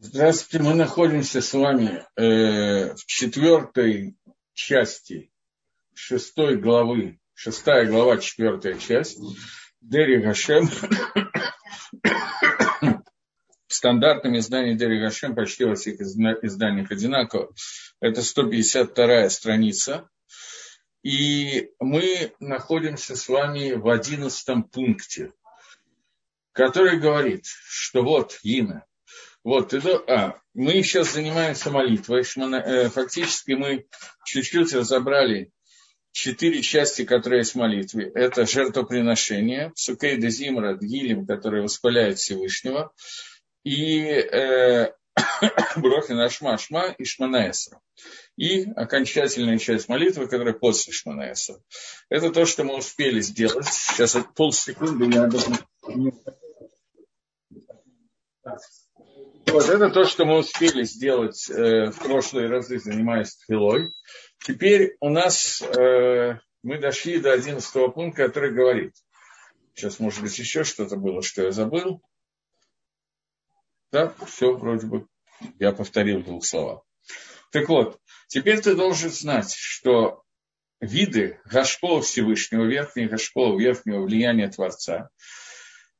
Здравствуйте, мы находимся с вами э, в четвертой части шестой главы, шестая глава, четвертая часть, Дери Гашем. В стандартном издании Дери Гашем почти во всех изданиях одинаково. Это 152 страница. И мы находимся с вами в одиннадцатом пункте, который говорит, что вот Ина – вот, это, а, мы сейчас занимаемся молитвой. Э, фактически мы чуть-чуть разобрали четыре части, которые есть в молитве. Это жертвоприношение, Сукей де Зимра, Дгилем, который воспаляет Всевышнего, и э, Брохин Ашма Ашма и Шманаэсра. И окончательная часть молитвы, которая после Шманаэсра. Это то, что мы успели сделать. Сейчас полсекунды я не вот это то, что мы успели сделать э, в прошлые разы, занимаясь филой. Теперь у нас э, мы дошли до одиннадцатого пункта, который говорит. Сейчас, может быть, еще что-то было, что я забыл. Да, все вроде бы я повторил двух словах. Так вот, теперь ты должен знать, что виды Гашпола Всевышнего, верхнего Гашпола, верхнего влияния Творца,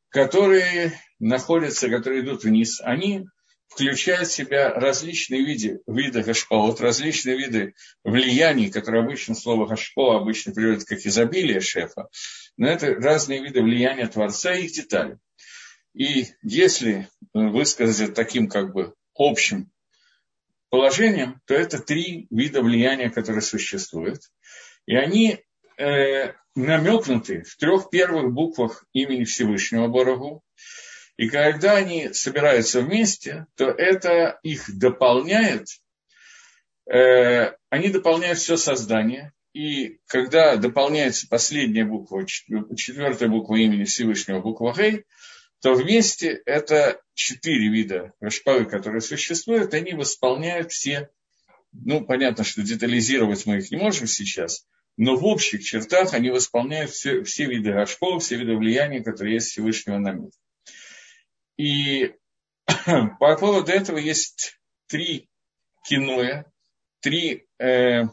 которые находятся, которые идут вниз, они включает в себя различные виды, виды гашпаот, различные виды влияний, которые обычно слово гашпо обычно приводит как изобилие шефа, но это разные виды влияния Творца и их детали. И если высказать это таким как бы общим положением, то это три вида влияния, которые существуют. И они э, намекнуты в трех первых буквах имени Всевышнего Борогу, и когда они собираются вместе, то это их дополняет, э, они дополняют все создание. И когда дополняется последняя буква, четвертая буква имени Всевышнего, буква Гей, то вместе это четыре вида рашпавы, которые существуют, они восполняют все, ну, понятно, что детализировать мы их не можем сейчас, но в общих чертах они восполняют все, все виды рашпов, все виды влияния, которые есть Всевышнего на мир. И по поводу этого есть три киноя, три э,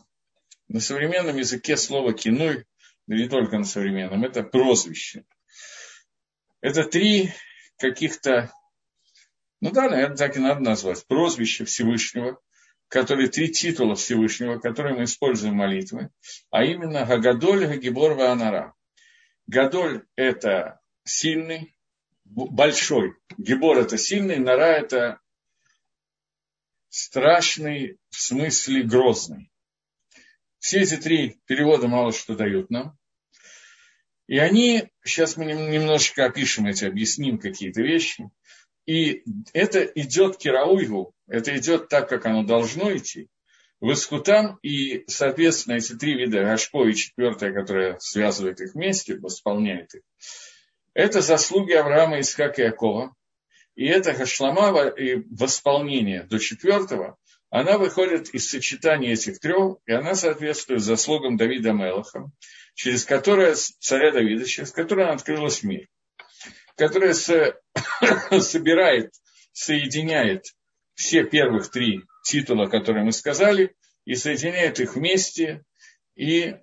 на современном языке слово киной, но не только на современном, это прозвище. Это три каких-то, ну да, наверное, так и надо назвать, прозвище Всевышнего, которые три титула Всевышнего, которые мы используем в молитве, а именно Гагадоль, Гагибор, Ванара. Гадоль – это сильный, большой. Гибор это сильный, Нара это страшный, в смысле грозный. Все эти три перевода мало что дают нам. И они, сейчас мы немножечко опишем эти, объясним какие-то вещи. И это идет керауйгу, это идет так, как оно должно идти. В Искутам, и, соответственно, эти три вида, Гашко и четвертое, которое связывает их вместе, восполняет их, это заслуги Авраама, Исхака и Якова. И это Хашлама и восполнение до четвертого, она выходит из сочетания этих трех, и она соответствует заслугам Давида Мелаха, через которое, царя Давида, через которое открылась мир, которая со, собирает, соединяет все первых три титула, которые мы сказали, и соединяет их вместе, и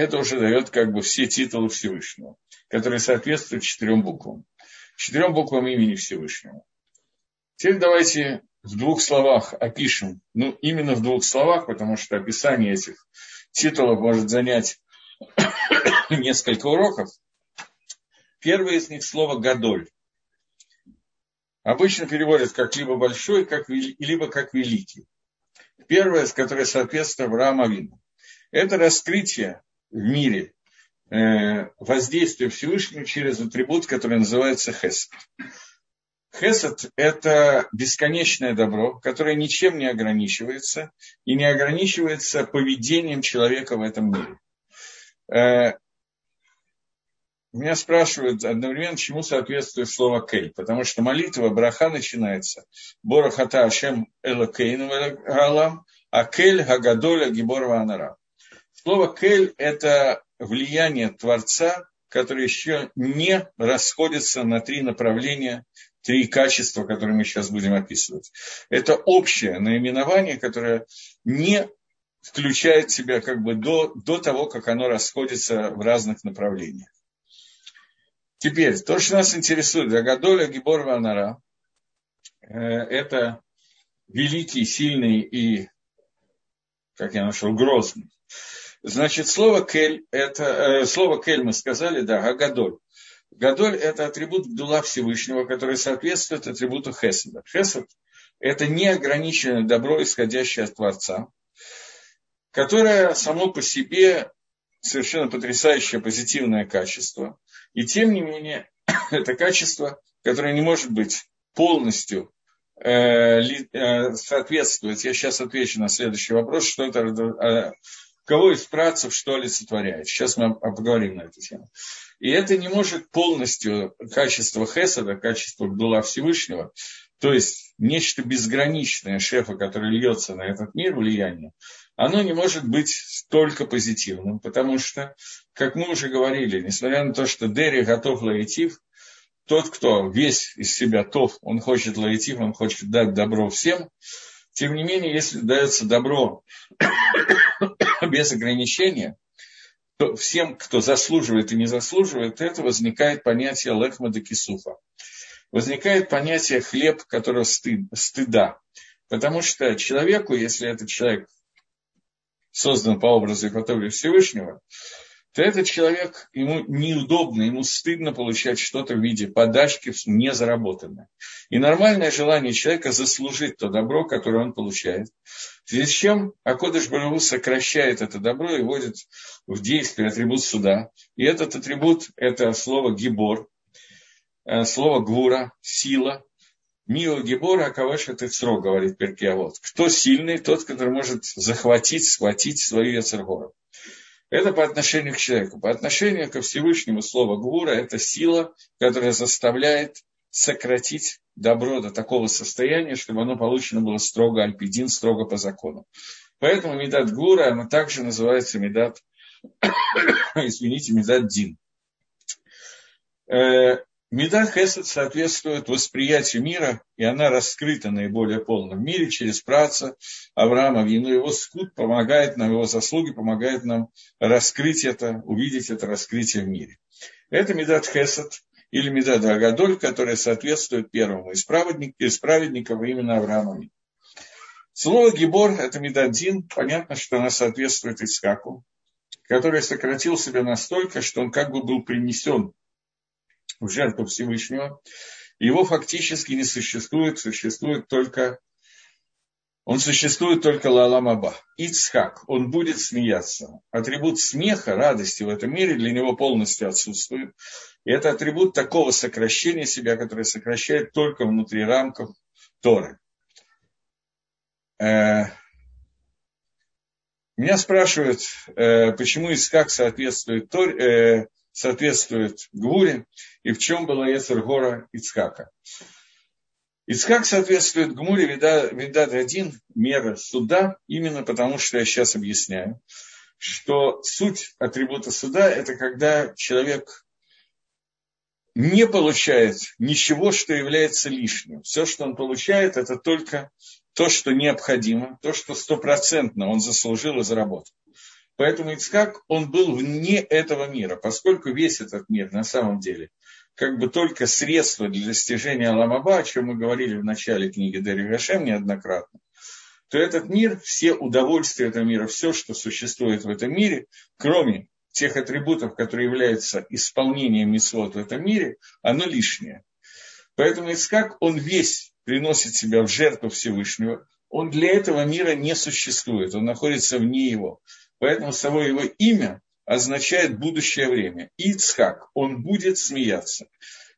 это уже дает как бы все титулы Всевышнего которые соответствуют четырем буквам. Четырем буквам имени Всевышнего. Теперь давайте в двух словах опишем, ну, именно в двух словах, потому что описание этих титулов может занять несколько уроков. Первое из них слово «гадоль». Обычно переводят как либо большой, как, либо как великий. Первое, которое соответствует Аврааму Авину. Это раскрытие в мире Э, воздействие Всевышнего через атрибут, который называется хесед. Хесед – это бесконечное добро, которое ничем не ограничивается и не ограничивается поведением человека в этом мире. Э, меня спрашивают одновременно, чему соответствует слово «кель», потому что молитва браха начинается «Борахата Ашем Элокейну Галам», а «кель Гагадоля Гиборва Анара». Слово «кель» – это влияние Творца, которое еще не расходится на три направления три качества, которые мы сейчас будем описывать. Это общее наименование, которое не включает себя как бы до, до того, как оно расходится в разных направлениях. Теперь, то, что нас интересует, Агадоля Гибор Ванара, э, это великий, сильный и, как я нашел, грозный. Значит, слово кель, это, э, слово кель мы сказали, да, Агадоль. Гадоль – это атрибут Гдула Всевышнего, который соответствует атрибуту Хеседа. Хесед – это неограниченное добро, исходящее от Творца, которое само по себе совершенно потрясающее позитивное качество. И тем не менее, это качество, которое не может быть полностью э, э, соответствовать. Я сейчас отвечу на следующий вопрос, что это, э, кого из працев что олицетворяет. Сейчас мы поговорим на эту тему. И это не может полностью качество Хесада, качество Гдула Всевышнего, то есть нечто безграничное шефа, которое льется на этот мир, влияние, оно не может быть столько позитивным, потому что, как мы уже говорили, несмотря на то, что Дерри готов лаитив, тот, кто весь из себя тов, он хочет лаитив, он хочет дать добро всем, тем не менее, если дается добро без ограничения – то всем, кто заслуживает и не заслуживает, это возникает понятие лехмада кисуфа. Возникает понятие хлеб, которого стыд, стыда. Потому что человеку, если этот человек создан по образу и подобию Всевышнего, то этот человек, ему неудобно, ему стыдно получать что-то в виде подачки незаработанное. И нормальное желание человека заслужить то добро, которое он получает. В связи с чем Акодыш Барагу сокращает это добро и вводит в действие атрибут суда. И этот атрибут – это слово «гибор», э, слово «гвура», «сила», Мио Гибора Акаваша Тецро, говорит Перкиавод. Кто сильный, тот, который может захватить, схватить свою Яцергору. Это по отношению к человеку. По отношению ко Всевышнему слово Гура – это сила, которая заставляет сократить добро до такого состояния, чтобы оно получено было строго альпидин, строго по закону. Поэтому Медат Гура, она также называется Медат, извините, Медат Дин. Меда Хесед соответствует восприятию мира, и она раскрыта наиболее полно в мире через праца Авраама Вину. Его скут помогает нам, его заслуги помогают нам раскрыть это, увидеть это раскрытие в мире. Это Медат Хесед или Медат Агадоль, которая соответствует первому из, из праведников именно Авраама. Слово Гибор – это Медадин. Понятно, что она соответствует Искаку, который сократил себя настолько, что он как бы был принесен в жертву Всевышнего, его фактически не существует, существует только он существует только Лаламаба. Ицхак, он будет смеяться. Атрибут смеха, радости в этом мире для него полностью отсутствует. И это атрибут такого сокращения себя, которое сокращает только внутри рамков Торы. Э, меня спрашивают, э, почему Искак соответствует Торе, э, соответствует Гвуре, и в чем была Ецергора Ицхака. Ицхак соответствует Гмуре Видад один, мера суда, именно потому что я сейчас объясняю, что суть атрибута суда – это когда человек не получает ничего, что является лишним. Все, что он получает, это только то, что необходимо, то, что стопроцентно он заслужил и заработал. Поэтому Ицхак, он был вне этого мира, поскольку весь этот мир на самом деле как бы только средство для достижения Аламаба, о чем мы говорили в начале книги Дерри Гашем неоднократно, то этот мир, все удовольствия этого мира, все, что существует в этом мире, кроме тех атрибутов, которые являются исполнением митцвот в этом мире, оно лишнее. Поэтому Ицкак, он весь приносит себя в жертву Всевышнего, он для этого мира не существует, он находится вне его. Поэтому само его имя означает будущее время. Ицхак, он будет смеяться.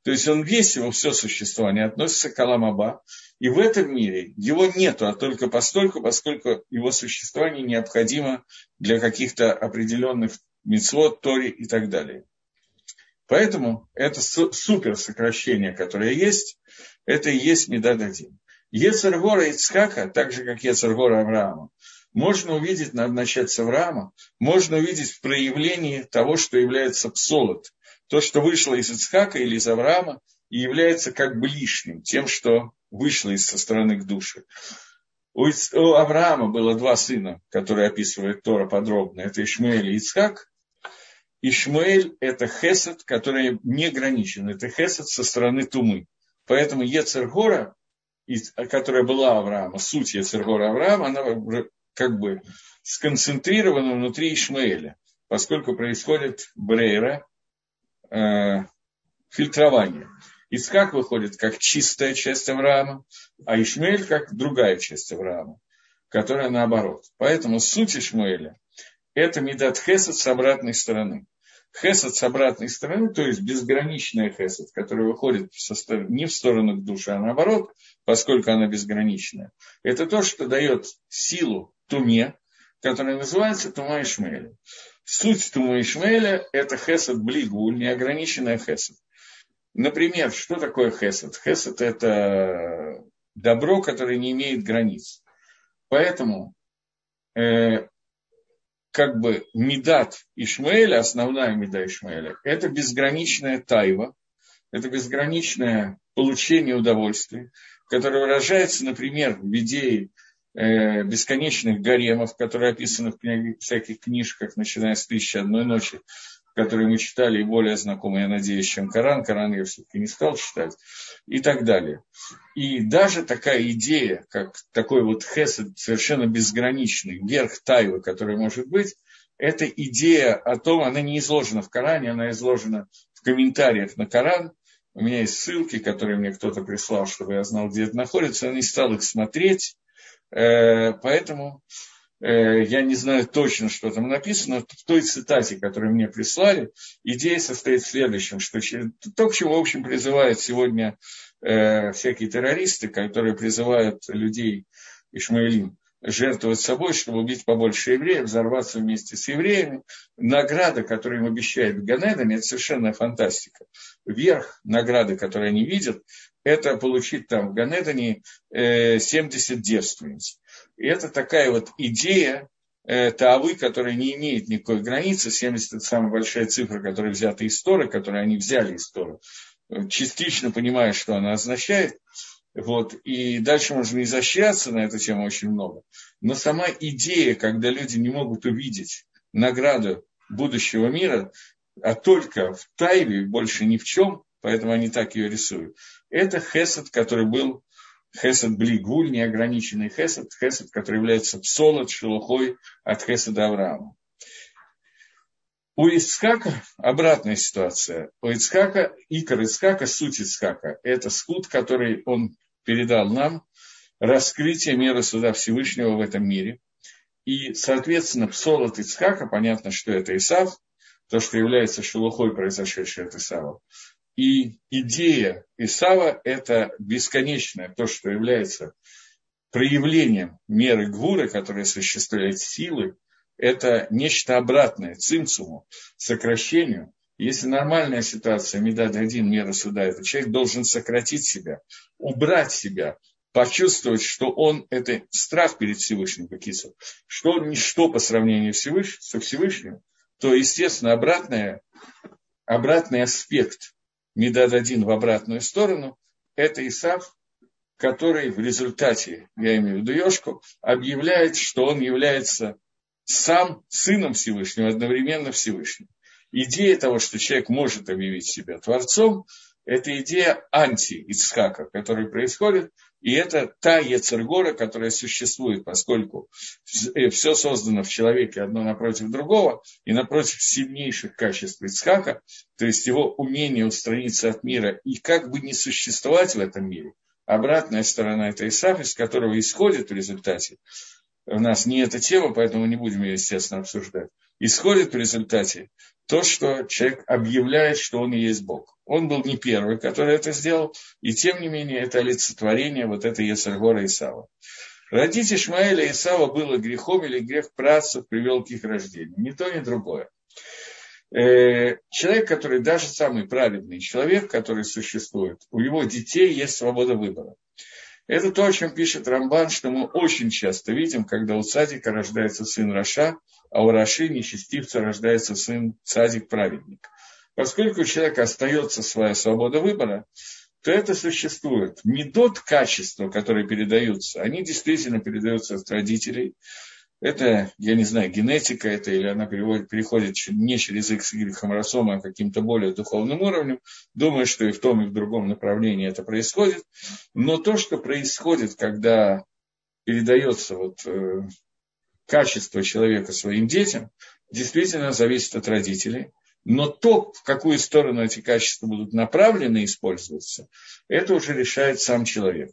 То есть он весь его, все существование относится к Аламаба. И в этом мире его нету, а только постольку, поскольку его существование необходимо для каких-то определенных мецвод, тори и так далее. Поэтому это супер сокращение, которое есть, это и есть Медад один. Ецергора Ицхака, так же как Ецергора Авраама, можно увидеть, надо начать с Авраама, можно увидеть в проявлении того, что является псолот. То, что вышло из Ицхака или из Авраама, и является как бы лишним, тем, что вышло из со стороны к душе. У, у Авраама было два сына, которые описывает Тора подробно. Это Ишмаэль и Ицхак. Ишмаэль – это хесед, который не ограничен. Это хесед со стороны Тумы. Поэтому Ецергора, которая была Авраама, суть Ецергора Авраама, она как бы сконцентрирована внутри Ишмаэля, поскольку происходит брейра, э, фильтрование. Ицхак выходит как чистая часть Авраама, а Ишмаэль как другая часть Авраама, которая наоборот. Поэтому суть Ишмаэля – это медат хесед с обратной стороны. Хесед с обратной стороны, то есть безграничная хесед, которая выходит не в сторону к душе, а наоборот, поскольку она безграничная. Это то, что дает силу туме, которая называется тума Ишмаэля. Суть тума Ишмаэля – это хесед блигуль, неограниченная хесед. Например, что такое хесед? Хесед – это добро, которое не имеет границ. Поэтому э, как бы медат Ишмаэля, основная меда Ишмаэля, это безграничная тайва, это безграничное получение удовольствия, которое выражается, например, в идее бесконечных гаремов, которые описаны в всяких книжках, начиная с «Тысячи одной ночи», которые мы читали и более знакомы, я надеюсь, чем Коран. Коран я все-таки не стал читать. И так далее. И даже такая идея, как такой вот хесед совершенно безграничный, верх тайвы, который может быть, эта идея о том, она не изложена в Коране, она изложена в комментариях на Коран. У меня есть ссылки, которые мне кто-то прислал, чтобы я знал, где это находится. Я не стал их смотреть, э, поэтому Э, я не знаю точно, что там написано, в той цитате, которую мне прислали, идея состоит в следующем, что то, к чему, в общем, призывают сегодня э, всякие террористы, которые призывают людей, Ишмаилим, жертвовать собой, чтобы убить побольше евреев, взорваться вместе с евреями. Награда, которую им обещают в Ганедане, это совершенно фантастика. Верх награды, которую они видят, это получить там в Ганедане 70 э, девственниц. И это такая вот идея э, Таавы, которая не имеет никакой границы. 70 – это самая большая цифра, которая взята из Торы, которую они взяли из Торы. Частично понимая, что она означает. Вот. И дальше можно изощряться на эту тему очень много. Но сама идея, когда люди не могут увидеть награду будущего мира, а только в тайве, больше ни в чем, поэтому они так ее рисуют. Это хесед, который был Хесед Блигуль, неограниченный Хесед, Хесед, который является псолот, шелухой от Хеседа Авраама. У Ицхака обратная ситуация. У Ицхака, Икор Ицхака, суть Ицхака, это скут, который он передал нам, раскрытие меры суда Всевышнего в этом мире. И, соответственно, псолот Ицхака, понятно, что это Исав, то, что является шелухой, произошедшей от Исава. И идея Исава – это бесконечное, то, что является проявлением меры Гвуры, которая осуществляет силы, это нечто обратное цимцуму, сокращению. Если нормальная ситуация, медад один, мера суда, этот человек должен сократить себя, убрать себя, почувствовать, что он – это страх перед Всевышним, Кисов, что он ничто по сравнению со Всевышним, то, естественно, обратное, обратный аспект Медад один в обратную сторону, это Исав, который в результате, я имею в виду Ешку, объявляет, что он является сам сыном Всевышнего, одновременно Всевышним. Идея того, что человек может объявить себя Творцом, это идея анти-Ицхака, которая происходит, и это та Ецергора, которая существует, поскольку э, все создано в человеке одно напротив другого, и напротив сильнейших качеств Ицхака, то есть его умение устраниться от мира и как бы не существовать в этом мире. Обратная сторона – это Исаф, из которого исходит в результате у нас не эта тема, поэтому не будем ее, естественно, обсуждать. Исходит в результате то, что человек объявляет, что он и есть Бог. Он был не первый, который это сделал, и тем не менее это олицетворение вот этой Есаргора Исава. Родить Ишмаэля и Исава было грехом или грех працев привел к их рождению. Ни то, ни другое. Э, человек, который даже самый праведный человек, который существует, у его детей есть свобода выбора. Это то, о чем пишет Рамбан, что мы очень часто видим, когда у цадика рождается сын Раша, а у Раши, нечестивца, рождается сын цадик праведник. Поскольку у человека остается своя свобода выбора, то это существует. Медот качества, которые передаются, они действительно передаются от родителей. Это, я не знаю, генетика это, или она переводит, переходит не через X или хромосомы, а каким-то более духовным уровнем. Думаю, что и в том, и в другом направлении это происходит. Но то, что происходит, когда передается вот, э, качество человека своим детям, действительно зависит от родителей. Но то, в какую сторону эти качества будут направлены и использоваться, это уже решает сам человек.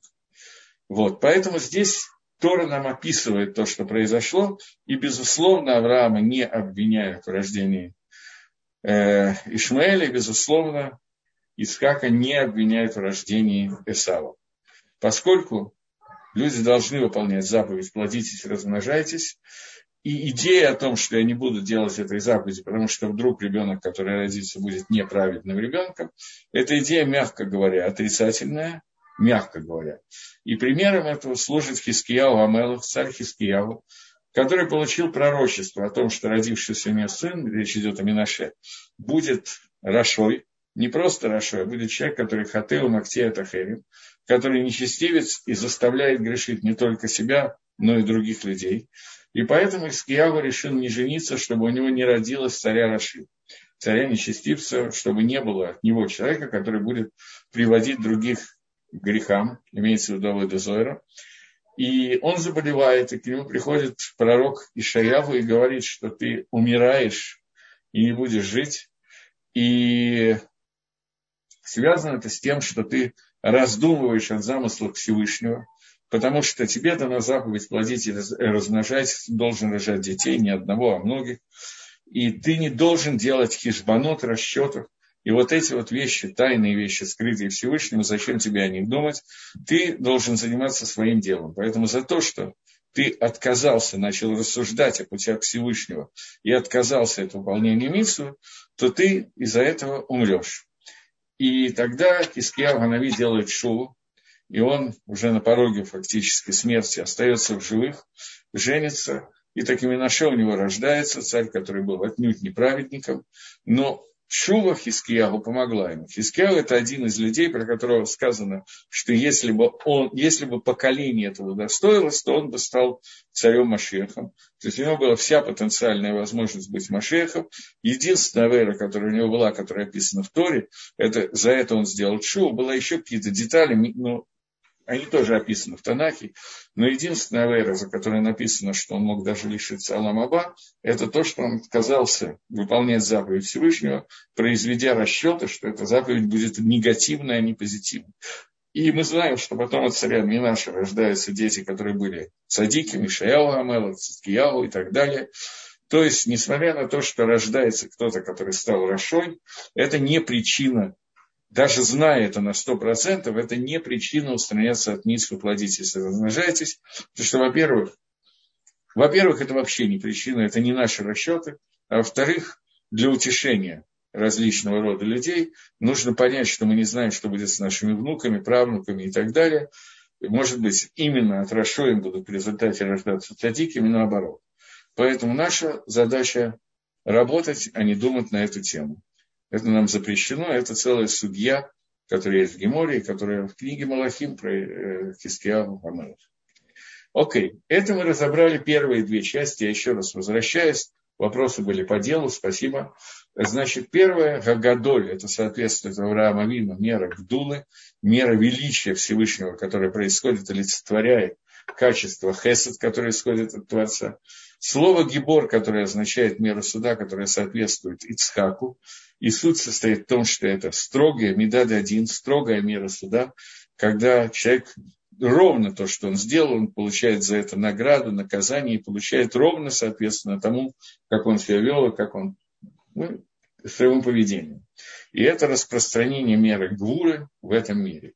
Вот, поэтому здесь Тора нам описывает то, что произошло, и, безусловно, Авраама не обвиняют в рождении э, Ишмаэля, и, безусловно, Искака не обвиняют в рождении Эсава. Поскольку люди должны выполнять заповедь «плодитесь, размножайтесь», и идея о том, что я не буду делать этой заповеди, потому что вдруг ребенок, который родится, будет неправедным ребенком, эта идея, мягко говоря, отрицательная, мягко говоря. И примером этого служит Хискияу Амелах, царь Хискияу, который получил пророчество о том, что родившийся у меня сын, речь идет о Минаше, будет Рашой, не просто Рашой, а будет человек, который хатеу мактея тахерим, который нечестивец и заставляет грешить не только себя, но и других людей. И поэтому Искиява решил не жениться, чтобы у него не родилось царя Раши, царя нечестивца, чтобы не было от него человека, который будет приводить других грехам, имеется в виду Авойда Зойра. И он заболевает, и к нему приходит пророк Ишаяву и говорит, что ты умираешь и не будешь жить. И связано это с тем, что ты раздумываешь о замыслах Всевышнего – потому что тебе дана заповедь плодить и размножать, должен рожать детей, не одного, а многих. И ты не должен делать хижбанот, расчетов. И вот эти вот вещи, тайные вещи, скрытые Всевышнему, зачем тебе о них думать? Ты должен заниматься своим делом. Поэтому за то, что ты отказался, начал рассуждать о путях Всевышнего и отказался от выполнения миссу, то ты из-за этого умрешь. И тогда Киския Ганави делает шоу, и он уже на пороге фактически смерти остается в живых, женится, и такими Минаше у него рождается, царь, который был отнюдь неправедником, но Шува Хискиягу помогла ему. Хискиягу – это один из людей, про которого сказано, что если бы, он, если бы поколение этого достоилось, то он бы стал царем Машехом. То есть у него была вся потенциальная возможность быть Машехом. Единственная вера, которая у него была, которая описана в Торе, это, за это он сделал Шуву, была еще какие-то детали, но они тоже описаны в Танахе, но единственная вера, за которой написано, что он мог даже лишиться Аламаба, это то, что он отказался выполнять заповедь Всевышнего, произведя расчеты, что эта заповедь будет негативная, а не позитивная. И мы знаем, что потом от царя Минаша рождаются дети, которые были садиками, Шаяу Амела, Цискияу и так далее. То есть, несмотря на то, что рождается кто-то, который стал Рашой, это не причина даже зная это на 100%, это не причина устраняться от митсвы плодить, если размножаетесь. Потому что, во-первых, во-первых, это вообще не причина, это не наши расчеты. А во-вторых, для утешения различного рода людей нужно понять, что мы не знаем, что будет с нашими внуками, правнуками и так далее. Может быть, именно от Рашоем будут в результате рождаться цадиками, наоборот. Поэтому наша задача работать, а не думать на эту тему. Это нам запрещено, это целая судья, которая есть в Геморе, которая в книге Малахим про э, Хискияву Хамелах. Окей, это мы разобрали первые две части. Я еще раз возвращаюсь. Вопросы были по делу, спасибо. Значит, первое, Гагадоль, это соответствует Авраама Вину, мера Гдулы, мера величия Всевышнего, которая происходит, олицетворяет качество Хесед, которое исходит от Творца. Слово Гибор, которое означает меру суда, которое соответствует Ицхаку, и суть состоит в том, что это строгая, медад один, строгая мера суда, когда человек ровно то, что он сделал, он получает за это награду, наказание и получает ровно, соответственно, тому, как он себя вел и как он ну, своему поведению. И это распространение меры гвуры в этом мире.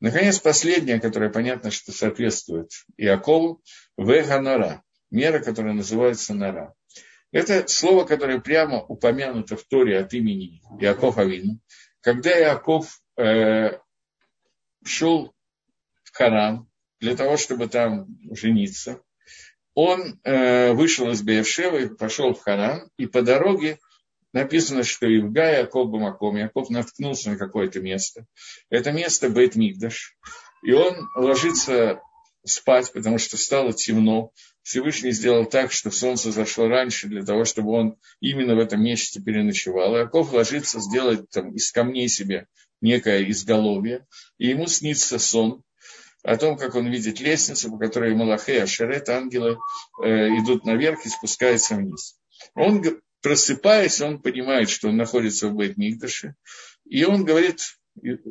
Наконец, последнее, которое понятно, что соответствует Иакову, веганара, мера, которая называется нара. Это слово, которое прямо упомянуто в Торе от имени Иаков Авину. Когда Иаков э, шел в Харан для того, чтобы там жениться, он э, вышел из Беевшева и пошел в Харан, и по дороге написано, что Ивга Яков Бамаком, Яков наткнулся на какое-то место. Это место Бейт Мигдаш. И он ложится спать, потому что стало темно. Всевышний сделал так, что солнце зашло раньше для того, чтобы он именно в этом месте переночевал. Яков ложится сделать там, из камней себе некое изголовье, и ему снится сон о том, как он видит лестницу, по которой Малахе и Ашерет, ангелы, э, идут наверх и спускаются вниз. Он, просыпаясь, он понимает, что он находится в бейт мигдаше и он говорит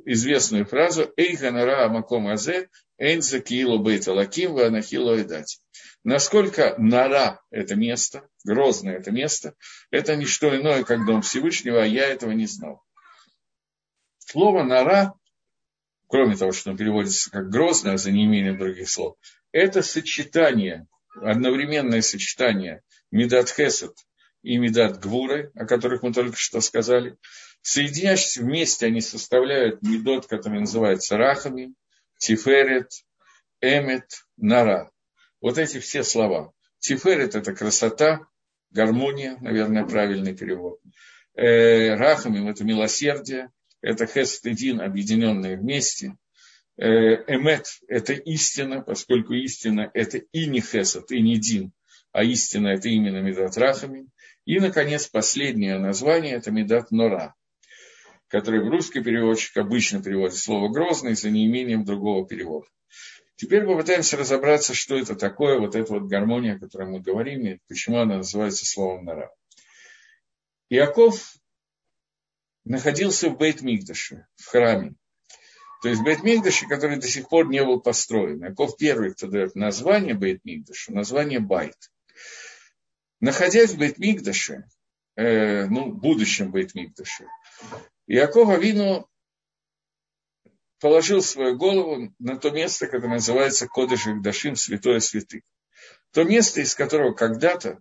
известную фразу «Эй ганара амаком азе, эйн закиилу бейт алаким ва анахилу эдати». Насколько нора – это место, грозное это место, это не что иное, как дом Всевышнего, а я этого не знал. Слово «нора», кроме того, что он переводится как «грозное», за неимением других слов, это сочетание, одновременное сочетание Медат Хесед и Медат Гвуры, о которых мы только что сказали. Соединяясь вместе, они составляют Медот, который называется Рахами, Тиферет, Эмет, Нара. Вот эти все слова. Тиферет – это красота, гармония, наверное, правильный перевод. Э, Рахамим – это милосердие, это хесед и дин, объединенные вместе. Э, эмет – это истина, поскольку истина – это и не хесед, и не дин, а истина – это именно Медат Рахамим. И, наконец, последнее название – это Медат Нора, который в русский переводчик обычно переводит слово «грозный» за неимением другого перевода. Теперь попытаемся разобраться, что это такое, вот эта вот гармония, о которой мы говорим, и почему она называется словом «нора». Иаков находился в Бейт-Мигдаше, в храме. То есть Бейт-Мигдаше, который до сих пор не был построен. Иаков первый, кто дает название Бейт-Мигдашу, название Байт. Находясь в Бейт-Мигдаше, э, ну, будущем Бейт-Мигдаше, Иаков Авину положил свою голову на то место, которое называется Кодыш Дашим, святое святых. То место, из которого когда-то,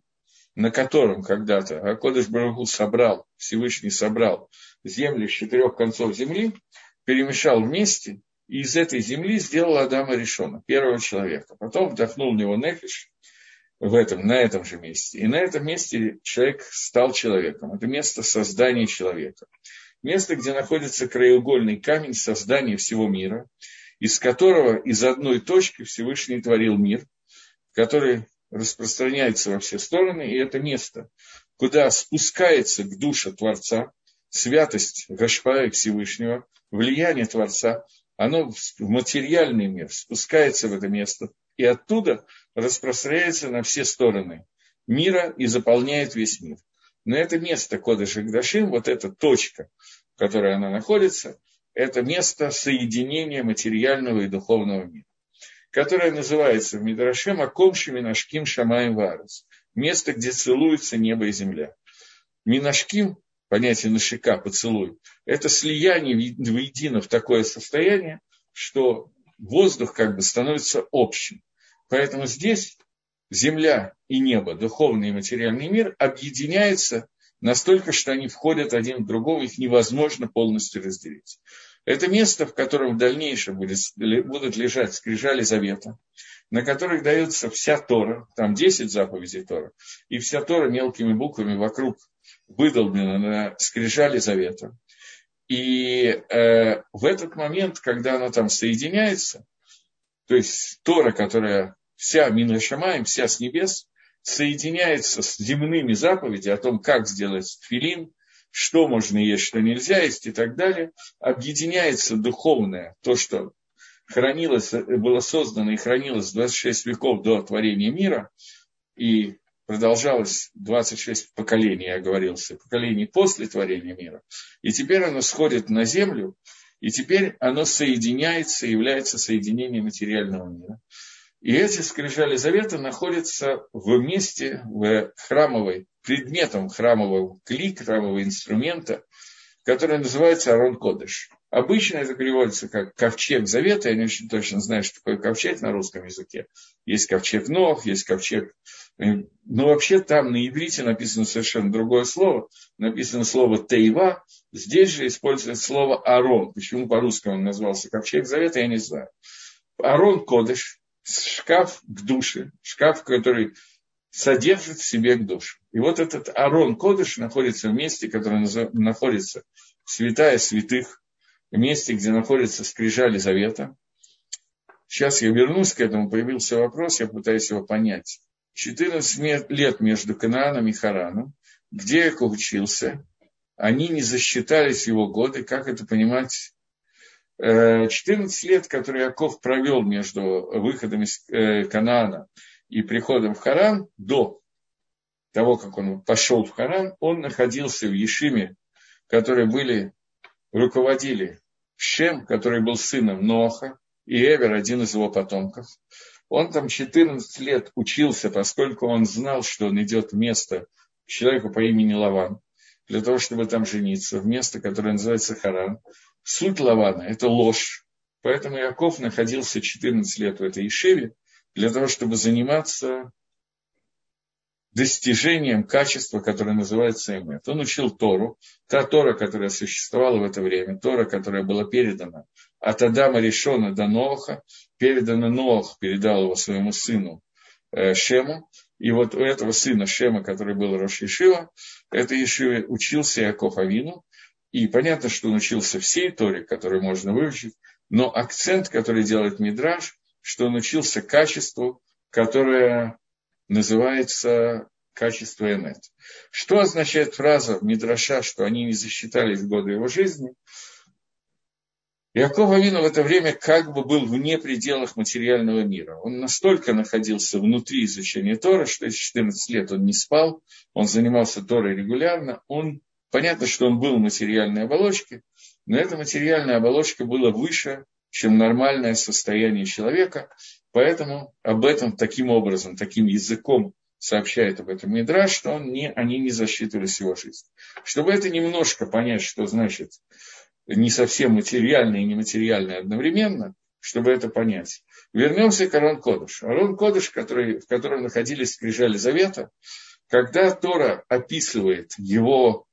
на котором когда-то Акодыш Барагу собрал, Всевышний собрал земли с четырех концов земли, перемешал вместе, и из этой земли сделал Адама Решона, первого человека. Потом вдохнул в него нефиш в этом, на этом же месте. И на этом месте человек стал человеком. Это место создания человека место, где находится краеугольный камень создания всего мира, из которого из одной точки Всевышний творил мир, который распространяется во все стороны, и это место, куда спускается к душе Творца, святость Гашпая Всевышнего, влияние Творца, оно в материальный мир спускается в это место, и оттуда распространяется на все стороны мира и заполняет весь мир. Но это место Кодыша Гдашим, вот эта точка, в которой она находится, это место соединения материального и духовного мира, которое называется в Мидрашем Акомши Минашким Шамаем Варус, место, где целуются небо и земля. Минашким, понятие нашика, поцелуй, это слияние воедино в такое состояние, что воздух как бы становится общим. Поэтому здесь земля и небо, духовный и материальный мир объединяются настолько, что они входят один в другого, их невозможно полностью разделить. Это место, в котором в дальнейшем будут лежать скрижали завета, на которых дается вся Тора, там 10 заповедей Тора, и вся Тора мелкими буквами вокруг выдолблена на скрижали завета. И э, в этот момент, когда она там соединяется, то есть Тора, которая вся Мина Шамаем, вся с небес, соединяется с земными заповедями о том, как сделать филин, что можно есть, что нельзя есть и так далее, объединяется духовное, то, что хранилось, было создано и хранилось 26 веков до творения мира, и продолжалось 26 поколений, я говорился, поколений после творения мира. И теперь оно сходит на землю, и теперь оно соединяется, является соединением материального мира. И эти скрижали завета находятся в месте, в храмовой, предметом храмового кли, храмового инструмента, который называется Арон Кодыш. Обычно это переводится как ковчег завета. Я не очень точно знаю, что такое ковчег на русском языке. Есть ковчег Нох, есть ковчег... Но вообще там на иврите написано совершенно другое слово. Написано слово Тейва. Здесь же используется слово Арон. Почему по-русски он назвался ковчег завета, я не знаю. Арон Кодыш шкаф к душе, шкаф, который содержит в себе к душе. И вот этот Арон Кодыш находится в месте, которое находится святая святых, в месте, где находится скрижали завета. Сейчас я вернусь к этому, появился вопрос, я пытаюсь его понять. 14 лет между Канааном и Хараном, где Яков учился, они не засчитались его годы, как это понимать? 14 э, лет, которые Яков провел между выходом из э, Канаана и приходом в Харан, до того, как он пошел в Харан, он находился в Ешиме, которые были, руководили Шем, который был сыном Ноха, и Эвер, один из его потомков. Он там 14 лет учился, поскольку он знал, что он идет в место к человеку по имени Лаван, для того, чтобы там жениться, в место, которое называется Харан. Суть Лавана – это ложь. Поэтому Яков находился 14 лет в этой Ишеве для того, чтобы заниматься достижением качества, которое называется Эмет. Он учил Тору, та Тора, которая существовала в это время, Тора, которая была передана от Адама Решона до Ноаха, передана Ноах, передал его своему сыну э, Шему, и вот у этого сына Шема, который был Рош Ешива, это Ешиве учился Яков Авину, и понятно, что он учился всей Торе, которую можно выучить, но акцент, который делает Мидраж, что он учился качеству, которое называется качество Эмет. Что означает фраза Мидраша, что они не засчитались в годы его жизни? Яков Авину в это время как бы был вне пределах материального мира. Он настолько находился внутри изучения Тора, что эти 14 лет он не спал, он занимался Торой регулярно. Он, понятно, что он был в материальной оболочке, но эта материальная оболочка была выше, чем нормальное состояние человека. Поэтому об этом таким образом, таким языком сообщает об этом Мидраш, что он не, они не засчитывались его жизнь. Чтобы это немножко понять, что значит не совсем материальное и нематериальное одновременно, чтобы это понять. Вернемся к Арон Кодыш. Арон Кодыш, который, в котором находились скрижали Завета, когда Тора описывает его,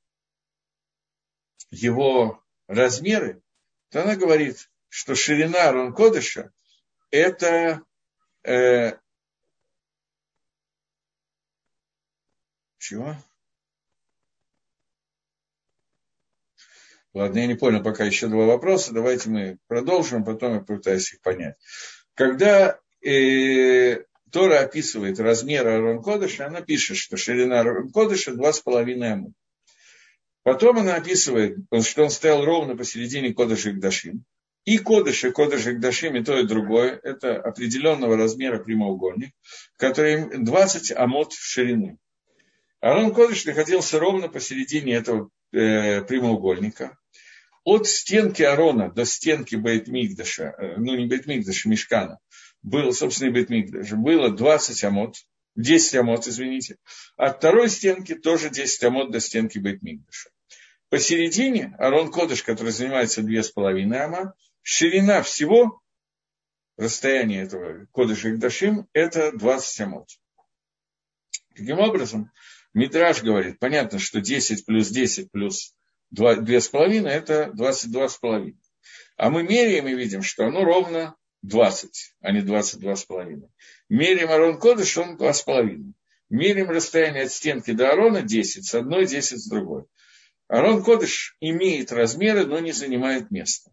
его размеры, то она говорит, что ширина Арон Кодыша – это э, чего? Ладно, я не понял пока еще два вопроса. Давайте мы продолжим, потом я попытаюсь их понять. Когда э, Тора описывает размер Арон Кодыша, она пишет, что ширина Арон Кодыша 2,5 аму. Потом она описывает, что он стоял ровно посередине Кодыша Гдашим. И Кодыш, и Кодыш и Гдашим, и то, и другое, это определенного размера прямоугольник, который 20 амот в ширину. Арон Кодыш находился ровно посередине этого э, прямоугольника от стенки Арона до стенки Бейтмигдаша, э, ну не Бейтмигдаша, Мешкана, было, собственно, Бейтмигдаша, было 20 амот, 10 амот, извините. От второй стенки тоже 10 амот до стенки Бейтмигдаша. Посередине Арон Кодыш, который занимается 2,5 ама, ширина всего расстояние этого Кодыша Игдашим – это 20 амот. Таким образом, Мидраж говорит, понятно, что 10 плюс 10 плюс две с половиной, это 22 с половиной. А мы меряем и видим, что оно ровно 20, а не 22 с половиной. Меряем Арон Кодыш, он 2 с половиной. Меряем расстояние от стенки до Арона 10, с одной 10 с другой. Арон Кодыш имеет размеры, но не занимает места.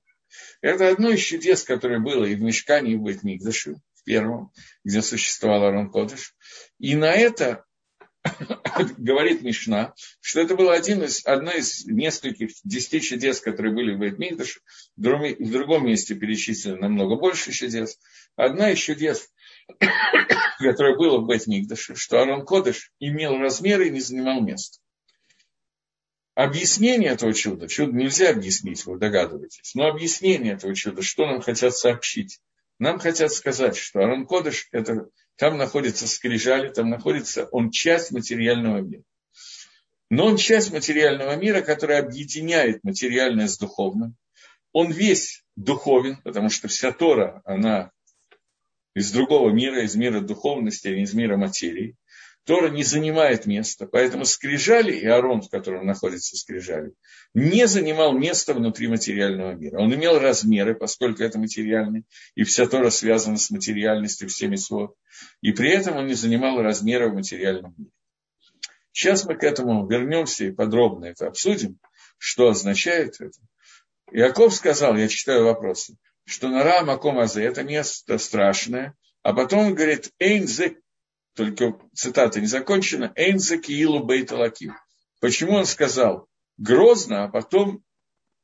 Это одно из чудес, которое было и в Мешкане, и в Бейтмикдаше, в первом, где существовал Арон Кодыш. И на это говорит Мишна, что это был один из, одно из нескольких десяти чудес, которые были в Бейтмикдаше. В, другом месте перечислено намного больше чудес. Одна из чудес, которая была в Бейтмикдаше, что Арон Кодыш имел размеры и не занимал места. Объяснение этого чуда, чудо нельзя объяснить, вы догадываетесь, но объяснение этого чуда, что нам хотят сообщить? Нам хотят сказать, что Арон Кодыш – это там находится скрижали, там находится, он часть материального мира. Но он часть материального мира, которая объединяет материальное с духовным. Он весь духовен, потому что вся Тора, она из другого мира, из мира духовности, а не из мира материи. Тора не занимает места, поэтому скрижали и Арон, в котором находится скрижали, не занимал места внутри материального мира. Он имел размеры, поскольку это материальный, и вся Тора связана с материальностью, всеми слов, и при этом он не занимал размеры в материальном мире. Сейчас мы к этому вернемся и подробно это обсудим, что означает это. Иаков сказал, я читаю вопросы, что Нара Макомазе – это место страшное, а потом он говорит, Эйнзе, только цитата не закончена, Эйнзе Киилу Бейталаким. Почему он сказал грозно, а потом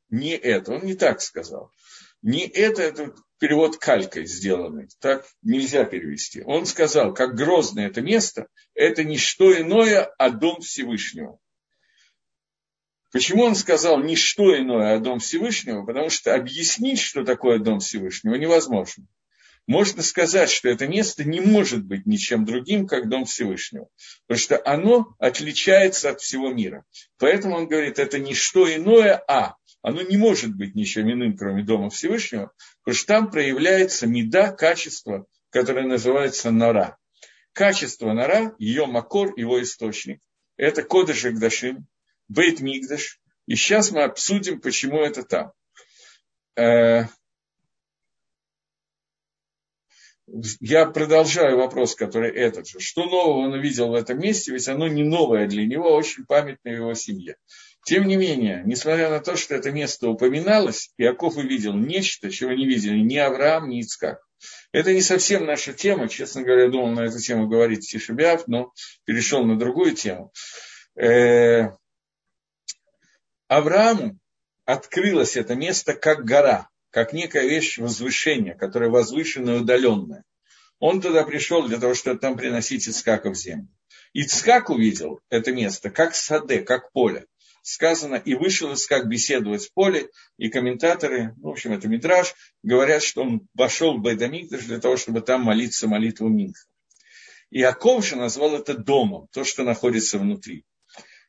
не это? Он не так сказал. Не это, это перевод калькой сделанный. Так нельзя перевести. Он сказал, как грозное это место, это не что иное, а дом Всевышнего. Почему он сказал не что иное, а дом Всевышнего? Потому что объяснить, что такое дом Всевышнего, невозможно. Можно сказать, что это место не может быть ничем другим, как дом Всевышнего. Потому что оно отличается от всего мира. Поэтому он говорит, это не что иное, а оно не может быть ничем иным, кроме Дома Всевышнего, потому что там проявляется меда, качество, которое называется нора. Качество нора, ее макор, его источник, это кодыш Агдашим, Бейт Мигдаш. И сейчас мы обсудим, почему это там. Э, я продолжаю вопрос, который этот же. Что нового он увидел в этом месте? Ведь оно не новое для него, а очень памятное его семье. Тем не менее, несмотря на то, что это место упоминалось, Иаков увидел нечто, чего не видели ни Авраам, ни Ицкак. Это не совсем наша тема. Честно говоря, я думал на эту тему говорить Тишебиав, но перешел на другую тему. Э, Аврааму открылось это место как гора, как некая вещь возвышения, которая возвышенная и удаленная. Он туда пришел для того, чтобы там приносить Ицкака в землю. Ицкак увидел это место как саде, как поле сказано, и вышел Искак беседовать в поле, и комментаторы, ну, в общем, это Мидраж, говорят, что он пошел в Байдамикдаш для того, чтобы там молиться молитву Минха. Иаков же назвал это домом, то, что находится внутри.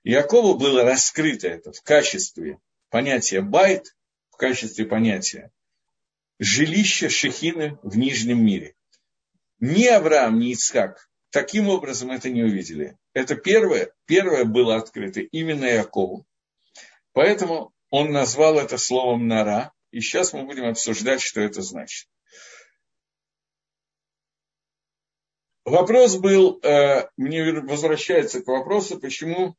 Иакову было раскрыто это в качестве понятия байт, качестве понятия жилища Шехины в Нижнем мире. Ни Авраам, ни Ицхак таким образом это не увидели. Это первое, первое было открыто именно Якову. Поэтому он назвал это словом «нора», и сейчас мы будем обсуждать, что это значит. Вопрос был, э, мне возвращается к вопросу, почему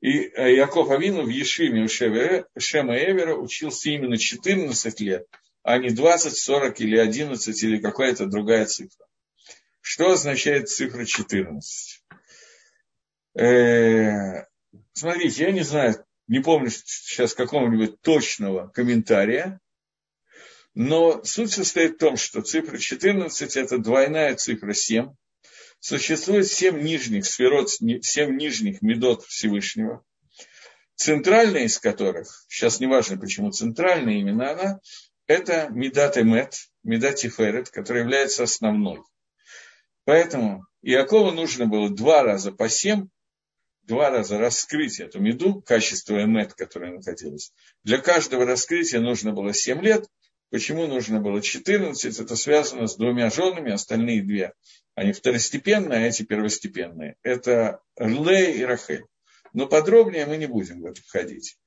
и э, Яков Авину в Ешиме у Шема Эвера учился именно 14 лет, а не 20, 40 или 11 или какая-то другая цифра. Что означает цифра 14? Э, смотрите, я не знаю, не помню сейчас какого-нибудь точного комментария, но суть состоит в том, что цифра 14 – это двойная цифра 7. Существует 7 нижних сферот, 7 нижних медот Всевышнего, центральная из которых, сейчас не важно, почему центральная именно она, это Медат Эмет, Медат Тиферет, которая является основной. Поэтому Иакову нужно было два раза по 7 два раза раскрыть эту меду, качество эмет, которое находилось. Для каждого раскрытия нужно было 7 лет. Почему нужно было 14? Это связано с двумя женами, остальные две. Они второстепенные, а эти первостепенные. Это Ле и Рахель. Но подробнее мы не будем в это входить.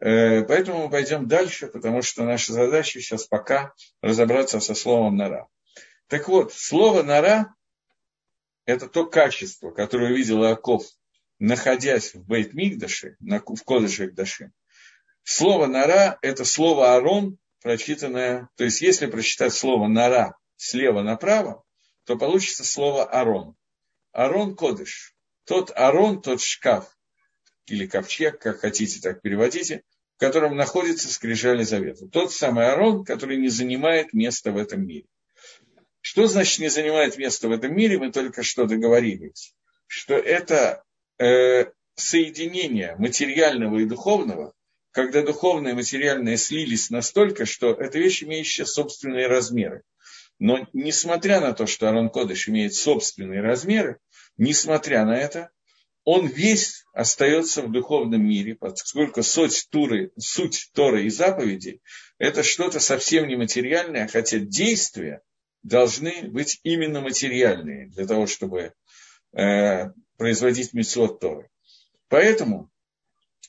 Э, поэтому мы пойдем дальше, потому что наша задача сейчас пока разобраться со словом «нара». Так вот, слово «нара» – это то качество, которое увидел Иаков находясь в Бейт Мигдаше, в Кодыше Гдашим, слово «нара» – это слово «арон», прочитанное, то есть если прочитать слово «нара» слева направо, то получится слово «арон». Арон – Кодыш. Тот арон, тот шкаф, или ковчег, как хотите, так переводите, в котором находится скрижали завета. Тот самый арон, который не занимает места в этом мире. Что значит не занимает места в этом мире, мы только что договорились, что это э, соединение материального и духовного, когда духовное и материальное слились настолько, что это вещь, имеющая собственные размеры. Но несмотря на то, что Арон Кодыш имеет собственные размеры, несмотря на это, он весь остается в духовном мире, поскольку суть, туры, суть Торы и заповедей – это что-то совсем нематериальное, хотя действия должны быть именно материальные для того, чтобы э, производить митцвот Торы. Поэтому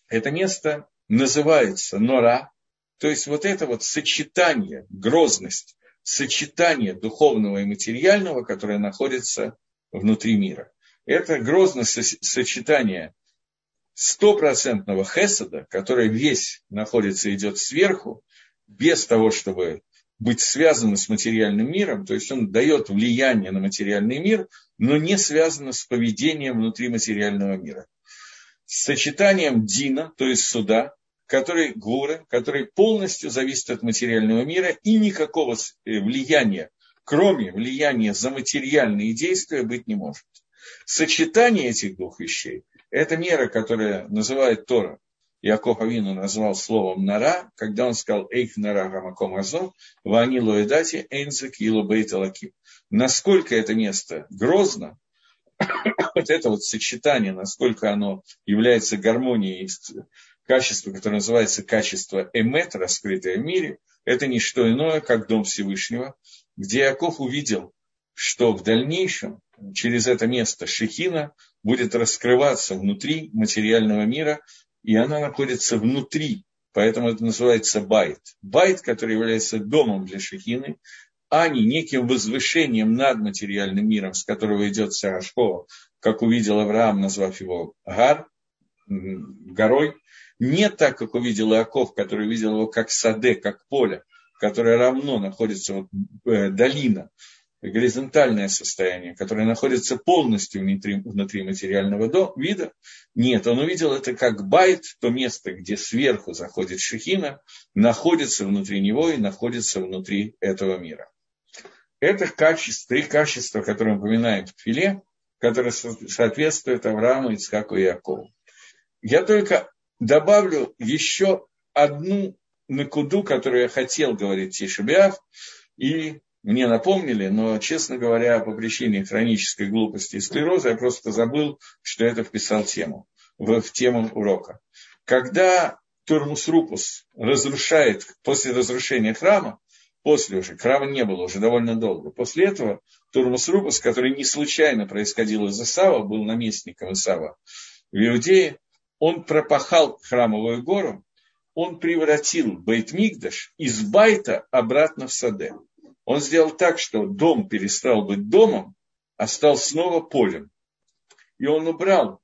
это место называется Нора, то есть вот это вот сочетание, грозность, сочетание духовного и материального, которое находится внутри мира. Это грозное сочетание стопроцентного хесада, который весь находится, идет сверху, без того, чтобы быть связано с материальным миром, то есть он дает влияние на материальный мир, но не связано с поведением внутри материального мира. С сочетанием Дина, то есть суда, который гуры, который полностью зависит от материального мира и никакого э, влияния, кроме влияния за материальные действия, быть не может. Сочетание этих двух вещей – это мера, которая называет Тора Яков Авину назвал словом «нара», когда он сказал «эйх нара гамаком азов», «вани лоэдати эйнзек илу бейталаким». Насколько это место грозно, вот это вот сочетание, насколько оно является гармонией качества, которое называется качество эмет, раскрытое в мире, это не что иное, как Дом Всевышнего, где Яков увидел, что в дальнейшем через это место Шехина будет раскрываться внутри материального мира, и она находится внутри, поэтому это называется байт. Байт, который является домом для Шехины, а не неким возвышением над материальным миром, с которого идет Сарашкова, как увидел Авраам, назвав его Гар, горой, не так, как увидел Иаков, который видел его как саде, как поле, которое равно находится вот, э, долина, горизонтальное состояние, которое находится полностью внутри, внутри материального до, вида. Нет, он увидел это как байт, то место, где сверху заходит шехина, находится внутри него и находится внутри этого мира. Это качество, три качества, которые мы упоминаем в филе, которые соответствуют Аврааму, Ицхаку и Якову. Я только добавлю еще одну накуду, которую я хотел говорить Тишебиав, и мне напомнили, но, честно говоря, по причине хронической глупости и склероза я просто забыл, что это вписал тему, в, в тему урока. Когда Турмус Рупус разрушает, после разрушения храма, после уже, храма не было уже довольно долго, после этого Турмус Рупус, который не случайно происходил из Исава, был наместником Исава в Иудее, он пропахал храмовую гору, он превратил Бейтмигдаш из Байта обратно в Саде. Он сделал так, что дом перестал быть домом, а стал снова полем. И он убрал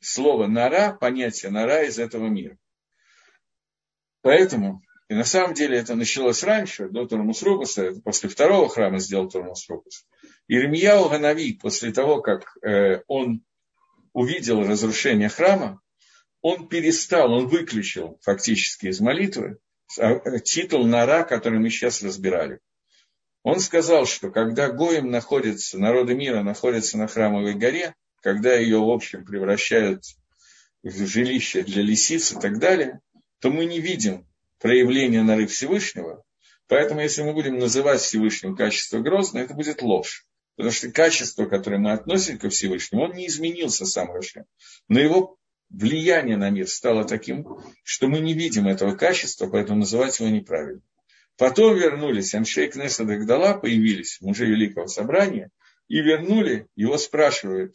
слово «нара», понятие «нара» из этого мира. Поэтому, и на самом деле это началось раньше, до Турмусрукуса, это после второго храма сделал Турмусрукус. Ирмияу Ганави, после того, как э, он увидел разрушение храма, он перестал, он выключил фактически из молитвы э, титул Нара, который мы сейчас разбирали. Он сказал, что когда Гоем находится, народы мира находятся на храмовой горе, когда ее, в общем, превращают в жилище для лисиц и так далее, то мы не видим проявления норы Всевышнего. Поэтому, если мы будем называть Всевышнего качество грозное, это будет ложь. Потому что качество, которое мы относим ко Всевышнему, он не изменился сам Рашем. Но его влияние на мир стало таким, что мы не видим этого качества, поэтому называть его неправильно. Потом вернулись Аншей Кнеса Дагдала, появились мужи Великого Собрания, и вернули, его спрашивают.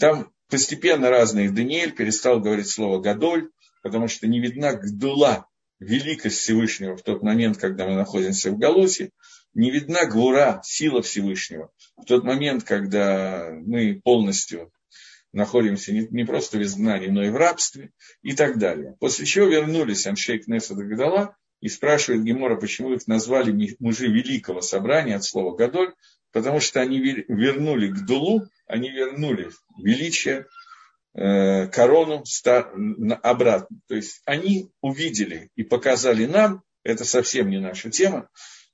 Там постепенно разные. Даниэль перестал говорить слово «гадоль», потому что не видна гдула, великость Всевышнего в тот момент, когда мы находимся в Галусе, не видна гвура, сила Всевышнего. В тот момент, когда мы полностью находимся не, не просто в изгнании, но и в рабстве и так далее. После чего вернулись Аншей Кнеса Дагдала и спрашивает Гемора, почему их назвали мужи великого собрания от слова Гадоль, потому что они вернули к Дулу, они вернули величие, корону обратно. То есть они увидели и показали нам, это совсем не наша тема,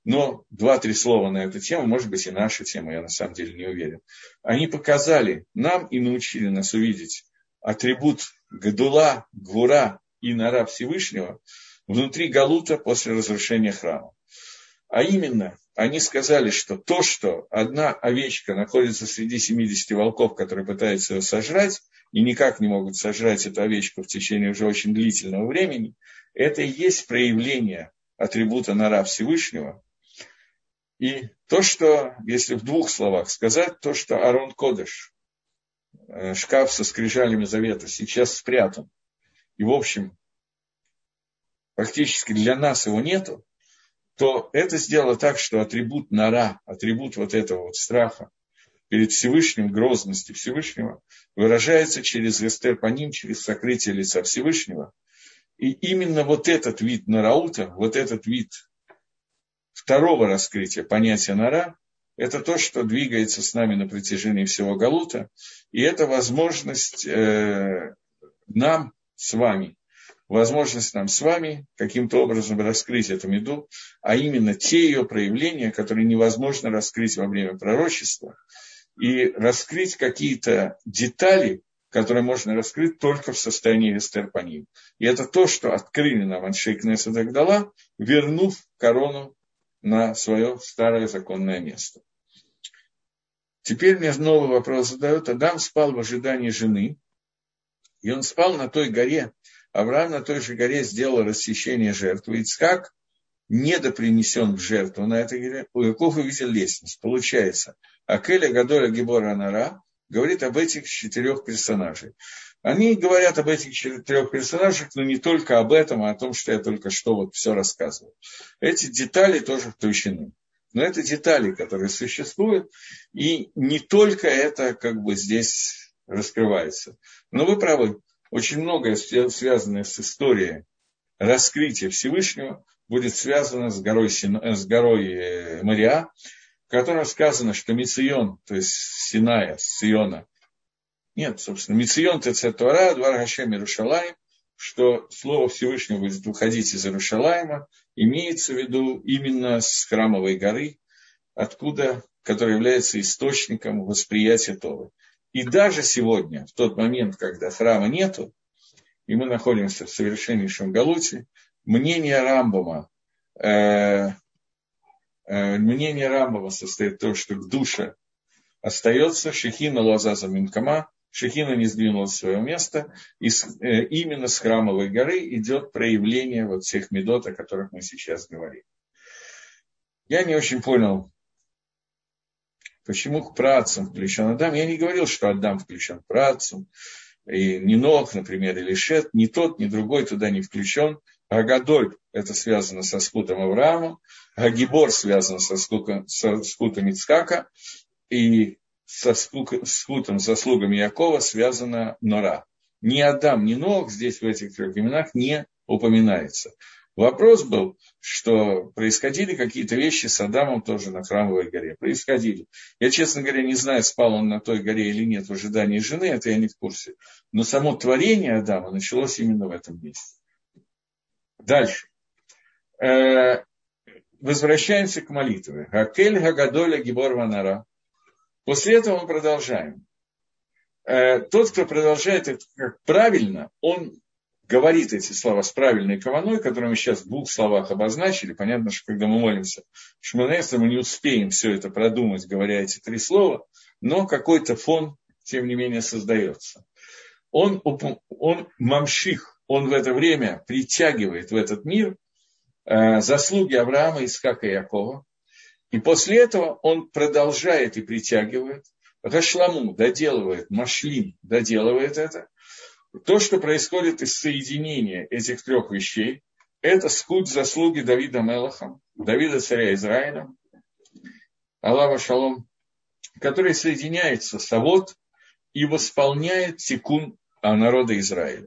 но два-три слова на эту тему, может быть, и наша тема, я на самом деле не уверен. Они показали нам и научили нас увидеть атрибут Гадула, Гвура и Нара Всевышнего – внутри Галута после разрушения храма. А именно, они сказали, что то, что одна овечка находится среди 70 волков, которые пытаются ее сожрать, и никак не могут сожрать эту овечку в течение уже очень длительного времени, это и есть проявление атрибута нора Всевышнего. И то, что, если в двух словах сказать, то, что Арон Кодыш, э, шкаф со скрижалями завета, сейчас спрятан. И, в общем, фактически для нас его нету, то это сделало так, что атрибут нора, атрибут вот этого вот страха, перед Всевышним, грозности Всевышнего, выражается через Эстер по ним, через сокрытие лица Всевышнего. И именно вот этот вид Нараута, вот этот вид второго раскрытия понятия Нара, это то, что двигается с нами на протяжении всего Галута, и это возможность э, нам с вами, возможность нам с вами каким-то образом раскрыть эту меду, а именно те ее проявления, которые невозможно раскрыть во время пророчества, и раскрыть какие-то детали, которые можно раскрыть только в состоянии Эстер по ним. И это то, что открыли нам Аншей Кнессет Агдала, вернув корону на свое старое законное место. Теперь мне новый вопрос задают. Адам спал в ожидании жены, и он спал на той горе. Авраам на той же горе сделал расчищение жертвы. Ицхак недопринесен в жертву на этой горе. У Якова увидел лестницу. Получается, Акеля Гадоля Гибора Нара говорит об этих четырех персонажах. Они говорят об этих четырех персонажах, но не только об этом, а о том, что я только что вот все рассказывал. Эти детали тоже включены. Но это детали, которые существуют, и не только это как бы здесь раскрывается. Но вы правы, очень многое, связанное с историей раскрытия Всевышнего, будет связано с горой, с горой э, Мария, в котором сказано, что Мицион, то есть Синая, Сиона, нет, собственно, Мицион Тецетуара, Двар Гашем Иерушалаем, что Слово Всевышнего будет выходить из Иерушалаема, имеется в виду именно с храмовой горы, откуда, которая является источником восприятия Торы. И даже сегодня, в тот момент, когда храма нету, и мы находимся в совершеннейшем Галуте, мнение Рамбама э, Э, мнение Рамбова состоит в том, что к душе остается Шехина Лазаза Минкама, Шехина не сдвинулась с своего места, и э, именно с храмовой горы идет проявление вот всех медот, о которых мы сейчас говорим. Я не очень понял, почему к працам включен Адам. Я не говорил, что Адам включен к працам, и ни Нох, например, или Шет, ни тот, ни другой туда не включен. Агадоль – это связано со скутом Авраама, Гагибор связан со скутом, со скутом Ицкака, и со скутом заслугами Якова связана Нора. Ни Адам, ни Ног здесь в этих трех именах не упоминается. Вопрос был, что происходили какие-то вещи с Адамом тоже на Храмовой горе. Происходили. Я, честно говоря, не знаю, спал он на той горе или нет в ожидании жены, это я не в курсе. Но само творение Адама началось именно в этом месте. Дальше. Э, возвращаемся к молитве. Хакель Гагадоля Гибор Ванара. После этого мы продолжаем. Э, тот, кто продолжает это как правильно, он говорит эти слова с правильной кованой, которые мы сейчас в двух словах обозначили. Понятно, что когда мы молимся Шманеса, мы не успеем все это продумать, говоря эти три слова, но какой-то фон, тем не менее, создается. Он, он мамших, он в это время притягивает в этот мир э, заслуги Авраама, Искака и Якова. И после этого он продолжает и притягивает. Гашламу доделывает, Машлим доделывает это. То, что происходит из соединения этих трех вещей, это скут заслуги Давида Мелаха, Давида царя Израиля, Аллаха Шалом, который соединяется с Авод и восполняет тикун народа Израиля.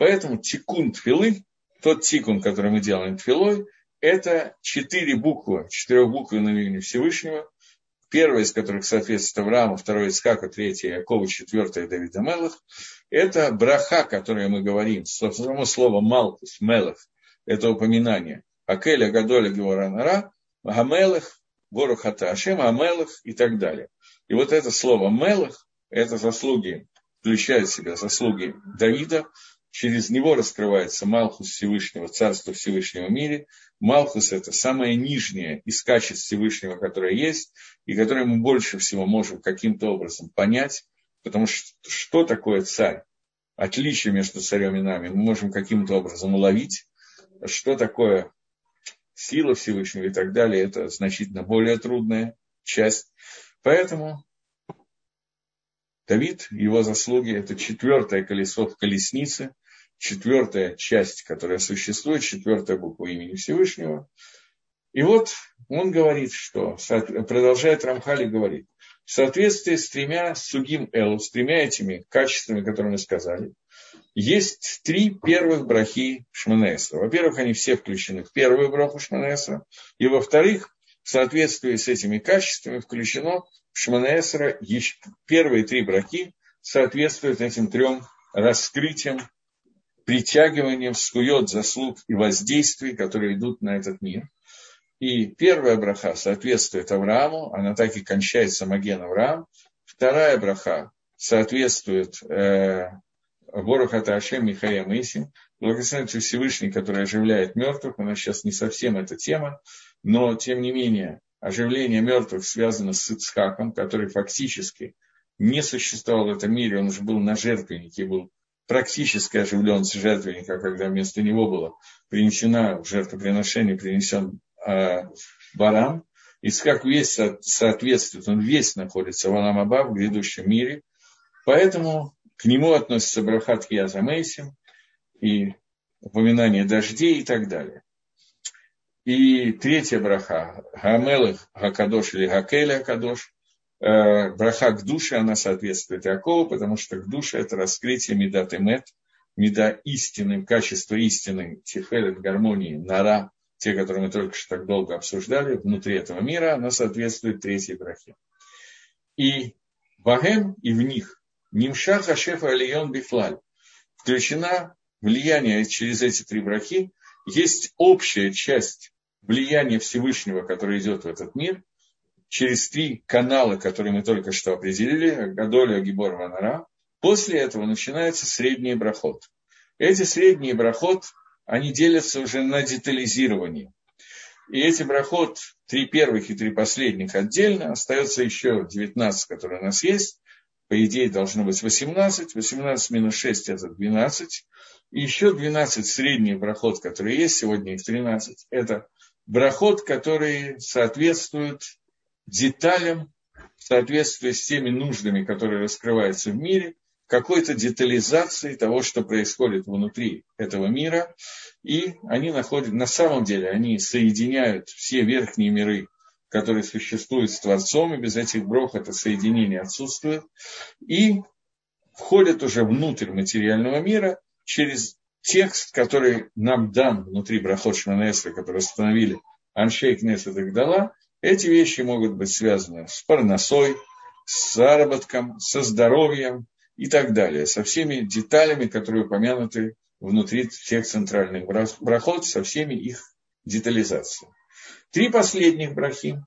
Поэтому тикун тфилы, тот тикун, который мы делаем тфилой, это четыре буквы, четырехбуквенное имя Всевышнего, первая из которых соответствует Аврааму, вторая Искаку, третья Якову, четвертая Давида Мелах. Это браха, которое мы говорим, само слово Малкус, Мелах, это упоминание. Акеля, Гадоля, Геворанара, Гамелах, Ворухата Ашем, Амелах и так далее. И вот это слово Мелах, это заслуги, включает в себя заслуги Давида, через него раскрывается Малхус Всевышнего, Царство Всевышнего в мире. Малхус – это самое нижнее из качеств Всевышнего, которое есть, и которое мы больше всего можем каким-то образом понять, потому что что такое царь? Отличие между царем и нами мы можем каким-то образом уловить. Что такое сила Всевышнего и так далее, это значительно более трудная часть. Поэтому Давид, его заслуги, это четвертое колесо в колеснице, четвертая часть, которая существует, четвертая буква имени Всевышнего. И вот он говорит, что, продолжает Рамхали говорит, в соответствии с тремя сугим элу, с тремя этими качествами, которые мы сказали, есть три первых брахи Шманесра. Во-первых, они все включены в первую браху Шманесра, и во-вторых, в соответствии с этими качествами включено в Шманесра первые три брахи соответствуют этим трем раскрытиям, притягиванием скует заслуг и воздействий, которые идут на этот мир. И первая браха соответствует Аврааму, она так и кончается Маген Авраам. Вторая браха соответствует э, Борохата Ашем Михая Мейсин, благословенный Всевышний, который оживляет мертвых. У нас сейчас не совсем эта тема, но тем не менее оживление мертвых связано с Ицхаком, который фактически не существовал в этом мире, он уже был на жертвеннике, был практически оживлен с жертвенника, когда вместо него было принесено в жертвоприношение, принесен э, баран. Ицхак весь соответствует, он весь находится в Аламаба, в грядущем мире. Поэтому к нему относится Брахат Язамейсим и упоминание дождей и так далее. И третья браха, Гамелых Гакадош или Гакеля Акадош, браха к душе, она соответствует Иакову, потому что к душе это раскрытие Медат Эмет, Меда истины, качество истины, Тифелет, гармонии, Нара, те, которые мы только что так долго обсуждали, внутри этого мира, она соответствует третьей брахе. И Багем и в них Нимша Хашефа Алион Бифлаль. Включена влияние через эти три брахи. Есть общая часть влияния Всевышнего, которое идет в этот мир, через три канала, которые мы только что определили, Гадоля, Гибор, Ванара. После этого начинается средний брахот. Эти средние брахот, они делятся уже на детализирование. И эти брахот, три первых и три последних отдельно, остается еще 19, которые у нас есть по идее, должно быть 18. 18 минус 6 – это 12. И еще 12 средний проход, который есть, сегодня их 13. Это брахот, который соответствует деталям, в соответствии с теми нуждами, которые раскрываются в мире, какой-то детализации того, что происходит внутри этого мира. И они находят, на самом деле, они соединяют все верхние миры который существует с Творцом, и без этих брох это соединение отсутствует, и входят уже внутрь материального мира через текст, который нам дан внутри Брахот который установили Аншей Кнесет и Гдала, эти вещи могут быть связаны с парносой, с заработком, со здоровьем и так далее, со всеми деталями, которые упомянуты внутри всех центральных брахот, со всеми их детализациями. Три последних брахи,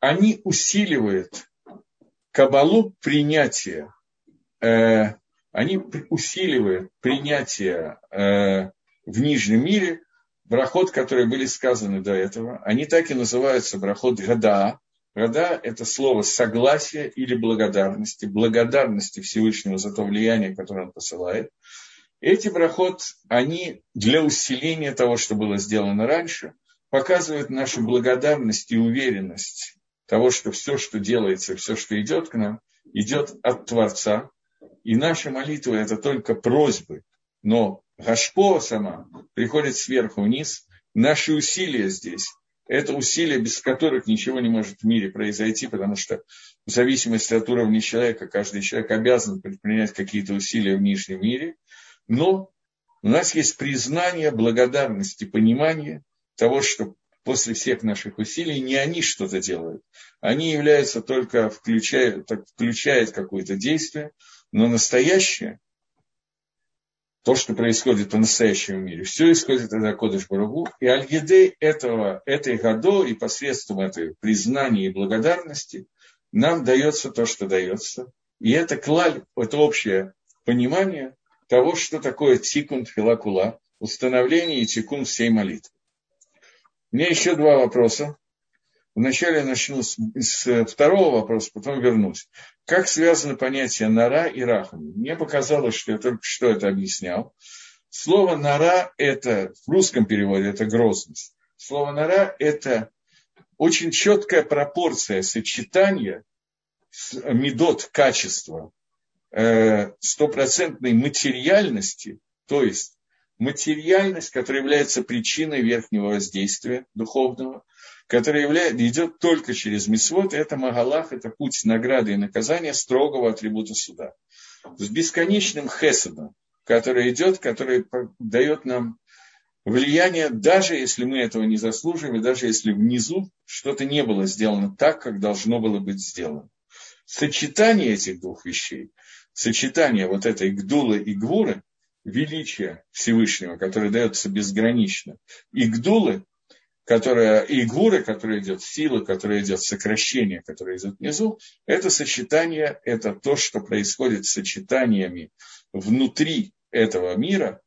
они усиливают кабалу принятия, э, они усиливают принятие э, в нижнем мире брахот, которые были сказаны до этого. Они так и называются брахот гада. Гада – это слово согласия или благодарности, благодарности Всевышнему за то влияние, которое он посылает. Эти брахот, они для усиления того, что было сделано раньше – показывает нашу благодарность и уверенность того, что все, что делается, все, что идет к нам, идет от Творца. И наша молитва – это только просьбы. Но Гашпо сама приходит сверху вниз. Наши усилия здесь – это усилия, без которых ничего не может в мире произойти, потому что в зависимости от уровня человека, каждый человек обязан предпринять какие-то усилия в нижнем мире. Но у нас есть признание, благодарность и понимание, того, что после всех наших усилий не они что-то делают. Они являются только, включают, так, включают какое-то действие, но настоящее, то, что происходит по-настоящему мире, все исходит от Акодыш Барагу. И альгидей этого, этой году и посредством этой признания и благодарности нам дается то, что дается. И это клаль, это общее понимание того, что такое тикун филакула, установление и тикун всей молитвы. У меня еще два вопроса. Вначале начну с, с второго вопроса, потом вернусь. Как связаны понятия нара и рахам? Мне показалось, что я только что это объяснял. Слово нара – это, в русском переводе, это грозность. Слово нара – это очень четкая пропорция сочетания медот качества, э, стопроцентной материальности, то есть материальность, которая является причиной верхнего воздействия духовного, которая является, идет только через Мисвод, это Магалах, это путь награды и наказания строгого атрибута суда. С бесконечным хесадом, который идет, который дает нам влияние, даже если мы этого не заслуживаем, даже если внизу что-то не было сделано так, как должно было быть сделано. Сочетание этих двух вещей, сочетание вот этой гдулы и гвуры, величия Всевышнего, которое дается безгранично, и гдулы, которая, и гвуры, которая идет, сила, которая идет, сокращение, которое идет внизу, это сочетание, это то, что происходит с сочетаниями внутри этого мира,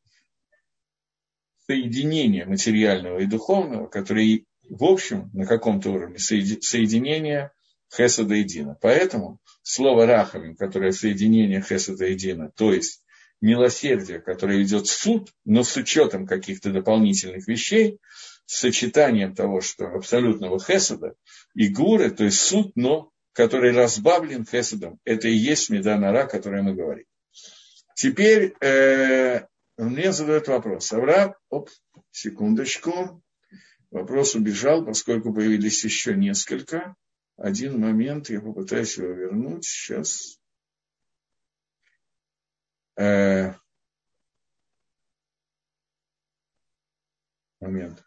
соединение материального и духовного, которое, в общем, на каком-то уровне соединение Хесада и Дина. Поэтому слово Рахамин, которое соединение Хесада и Дина, то есть милосердие, которое идет в суд, но с учетом каких-то дополнительных вещей, с сочетанием того, что абсолютного Хесада и Гуры, то есть суд, но который разбавлен Хесадом. Это и есть Меданара, о которой мы говорим. Теперь э, мне задают вопрос. Авраам, оп, секундочку. Вопрос убежал, поскольку появились еще несколько. Один момент, я попытаюсь его вернуть. Сейчас. Э, момент.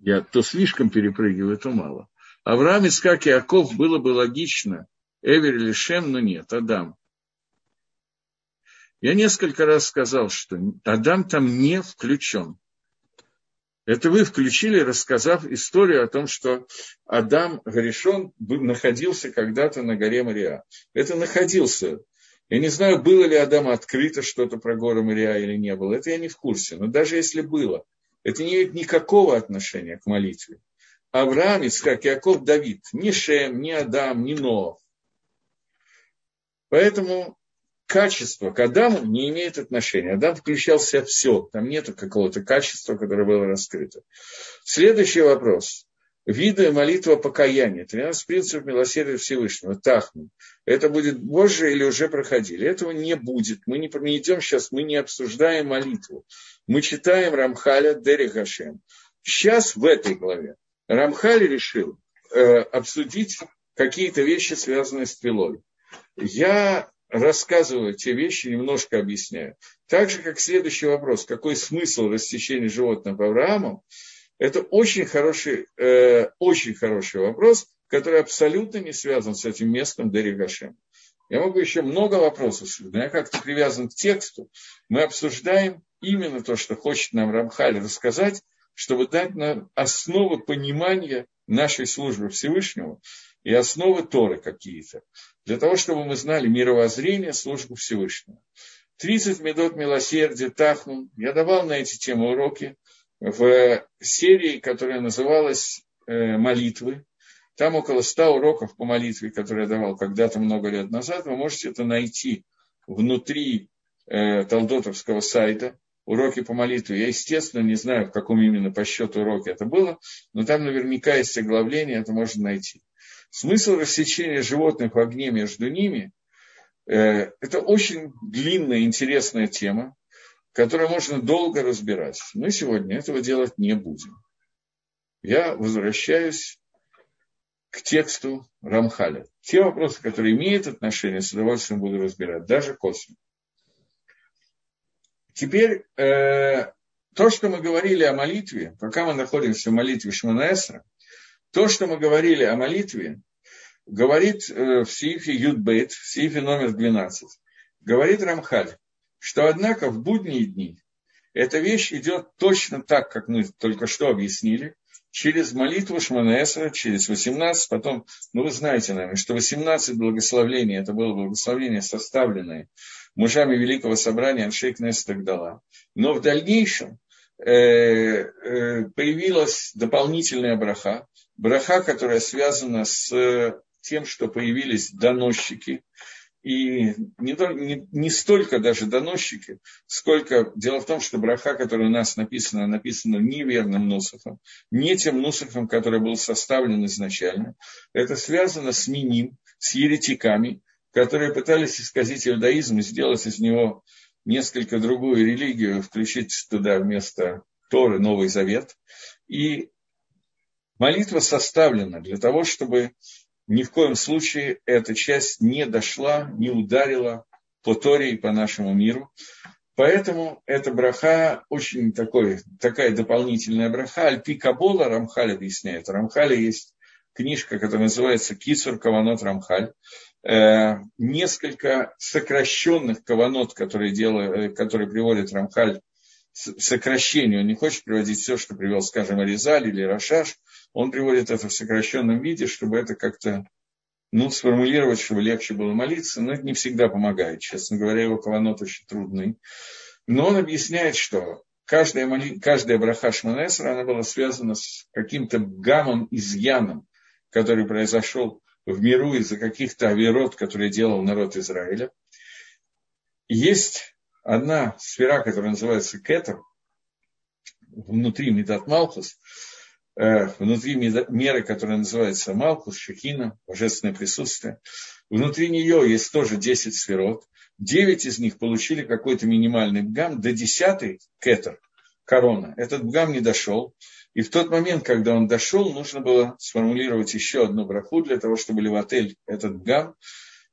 Я то слишком перепрыгиваю, то мало. Авраам, Искак и Яков было бы логично, Эвер или Шем, но нет, Адам. Я несколько раз сказал, что Адам там не включен. Это вы включили, рассказав историю о том, что Адам Гришон находился когда-то на горе Мария. Это находился. Я не знаю, было ли Адаму открыто что-то про гору Мария или не было. Это я не в курсе. Но даже если было, это не имеет никакого отношения к молитве. Авраам, Ицхак, Яков, Давид. Ни Шем, ни Адам, ни Ноах. Поэтому качество к Адаму не имеет отношения. Адам включал в себя все. Там нет какого-то качества, которое было раскрыто. Следующий вопрос. Виды молитва покаяния. 13 принципов милосердия Всевышнего. Тахну. Это будет Божие или уже проходили? Этого не будет. Мы не, не идем сейчас, мы не обсуждаем молитву. Мы читаем Рамхаля Дери Хашем. Сейчас в этой главе Рамхаль решил э, обсудить какие-то вещи, связанные с Твилой. Я рассказываю те вещи, немножко объясняю. Так же, как следующий вопрос, какой смысл рассечения животных Авраамом, это очень хороший, э, очень хороший вопрос, который абсолютно не связан с этим местом Деригашем. Я могу еще много вопросов, но я как-то привязан к тексту. Мы обсуждаем именно то, что хочет нам Рамхаль рассказать, чтобы дать нам основы понимания нашей службы Всевышнего и основы Торы какие-то, для того, чтобы мы знали мировоззрение, службу Всевышнего. 30 медот милосердия, Тахнун. Я давал на эти темы уроки в серии, которая называлась э, «Молитвы». Там около 100 уроков по молитве, которые я давал когда-то много лет назад. Вы можете это найти внутри э, Талдотовского сайта уроки по молитве. Я, естественно, не знаю, в каком именно по счету уроке это было, но там наверняка есть оглавление, это можно найти. Смысл рассечения животных в огне между ними э, – это очень длинная, интересная тема, которую можно долго разбирать. Мы сегодня этого делать не будем. Я возвращаюсь к тексту Рамхаля. Те вопросы, которые имеют отношение, с удовольствием буду разбирать, даже косвенно. Теперь э, то, что мы говорили о молитве, пока мы находимся в молитве Шманаэсра, то, что мы говорили о молитве, говорит э, в Сифе Юдбейт, в Сифе номер 12, говорит Рамхаль, что однако в будние дни эта вещь идет точно так, как мы только что объяснили, через молитву Шманаэсра, через 18, потом, ну вы знаете, наверное, что 18 благословений, это было благословение, составленное мужами Великого Собрания Аншейк Нестагдала. Но в дальнейшем э, э, появилась дополнительная браха, браха, которая связана с тем, что появились доносчики, и не, не, не столько даже доносчики, сколько дело в том, что браха, которая у нас написана, написана неверным нусахом, не тем нусахом, который был составлен изначально. Это связано с миним, с еретиками, которые пытались исказить иудаизм и сделать из него несколько другую религию, включить туда вместо Торы Новый Завет. И молитва составлена для того, чтобы ни в коем случае эта часть не дошла, не ударила по Торе и по нашему миру. Поэтому эта браха очень такой, такая дополнительная браха. Альпи Кабола Рамхаль объясняет. Рамхаля есть книжка, которая называется Кисур Каванот Рамхаль. Э, несколько сокращенных каванот, которые, делают, э, которые приводит Рамхаль сокращению. Он не хочет приводить все, что привел, скажем, Аризаль или Рашаш. Он приводит это в сокращенном виде, чтобы это как-то ну, сформулировать, чтобы легче было молиться, но это не всегда помогает. Честно говоря, его каванот очень трудный. Но он объясняет, что каждая, моли... каждая браха Шманесра, она была связана с каким-то гамом, изъяном, который произошел в миру из-за каких-то авирот, которые делал народ Израиля. Есть одна сфера, которая называется кетер, внутри Медат Малхус, э, внутри меры, которая называется Малхус, Шехина, божественное присутствие. Внутри нее есть тоже 10 сферот. 9 из них получили какой-то минимальный бгам, до 10 кетер, корона. Этот бгам не дошел. И в тот момент, когда он дошел, нужно было сформулировать еще одну браху для того, чтобы левотель этот бгам.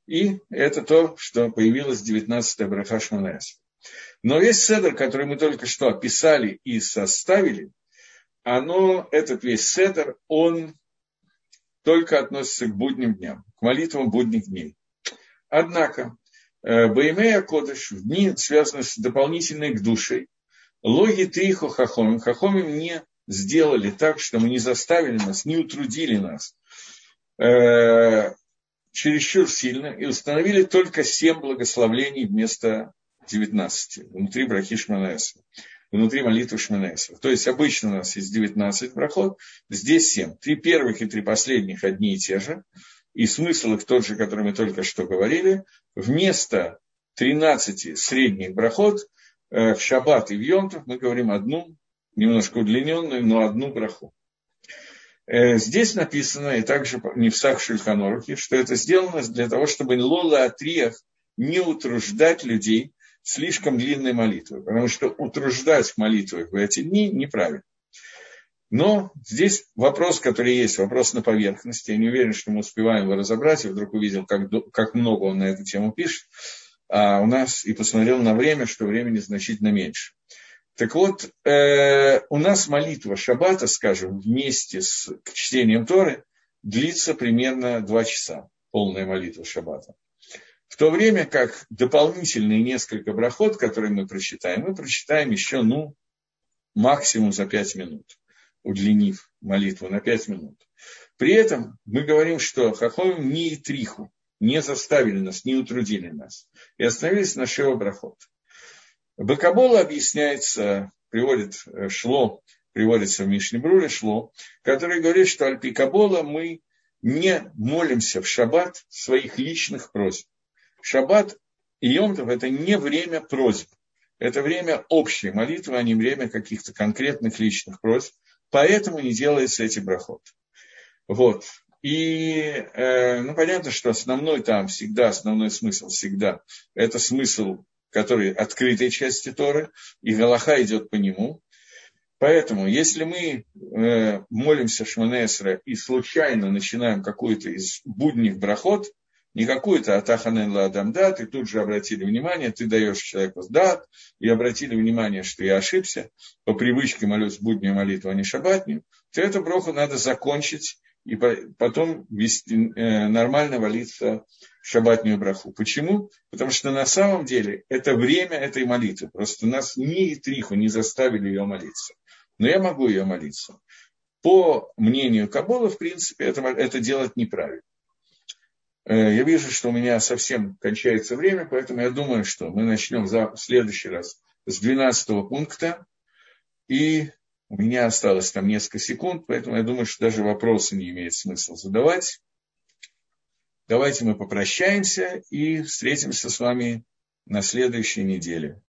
И это то, что появилась 19-я браха Шманаэс. Но весь седр, который мы только что описали и составили, оно, этот весь седр, он только относится к будним дням, к молитвам будних дней. Однако, э, Баймея Кодыш в дни, связанные с дополнительной к душе, логи Трихо Хахомим, Хахомим не сделали так, что мы не заставили нас, не утрудили нас э, чересчур сильно и установили только семь благословлений вместо 19 внутри брахи Шманаэса, внутри молитвы Шманаэса. То есть обычно у нас есть 19 брахот, здесь 7. Три первых и три последних одни и те же, и смысл их тот же, который мы только что говорили. Вместо 13 средних брахот э, в шаббат и в йонтов мы говорим одну, немножко удлиненную, но одну браху. Э, здесь написано, и также не в Сах Шульханорухе, что это сделано для того, чтобы Лола Атриях не утруждать людей слишком длинной молитвой, потому что утруждать молитвой в эти дни неправильно. Но здесь вопрос, который есть, вопрос на поверхности. Я не уверен, что мы успеваем его разобрать. Я вдруг увидел, как, как много он на эту тему пишет. А у нас и посмотрел на время, что времени значительно меньше. Так вот, э, у нас молитва шаббата, скажем, вместе с чтением Торы длится примерно два часа, полная молитва шаббата. В то время как дополнительные несколько брахот, которые мы прочитаем, мы прочитаем еще, ну, максимум за пять минут, удлинив молитву на пять минут. При этом мы говорим, что Хахомим не и триху, не заставили нас, не утрудили нас. И остановились на Шева Брахот. Бакабола объясняется, приводит э, Шло, приводится в Мишне Бруре Шло, который говорит, что Альпикабола мы не молимся в шаббат своих личных просьб. Шаббат и Йомтов – это не время просьб. Это время общей молитвы, а не время каких-то конкретных личных просьб. Поэтому не делается эти брахот. Вот. И, э, ну, понятно, что основной там всегда, основной смысл всегда, это смысл, который открытой части Торы, и Галаха идет по нему. Поэтому, если мы э, молимся Шманесра и случайно начинаем какую-то из будних брахот, не какую-то атаханен ладам дат, и тут же обратили внимание, ты даешь человеку дат, и обратили внимание, что я ошибся, по привычке молюсь буднюю молитву, а не шабатню, то эту броху надо закончить и потом вести, э, нормально молиться шабатнюю браху. Почему? Потому что на самом деле это время этой молитвы. Просто нас ни триху не заставили ее молиться. Но я могу ее молиться. По мнению Кабола, в принципе, это, это делать неправильно. Э, я вижу, что у меня совсем кончается время, поэтому я думаю, что мы начнем в следующий раз с 12 пункта. И у меня осталось там несколько секунд, поэтому я думаю, что даже вопросы не имеет смысла задавать. Давайте мы попрощаемся и встретимся с вами на следующей неделе.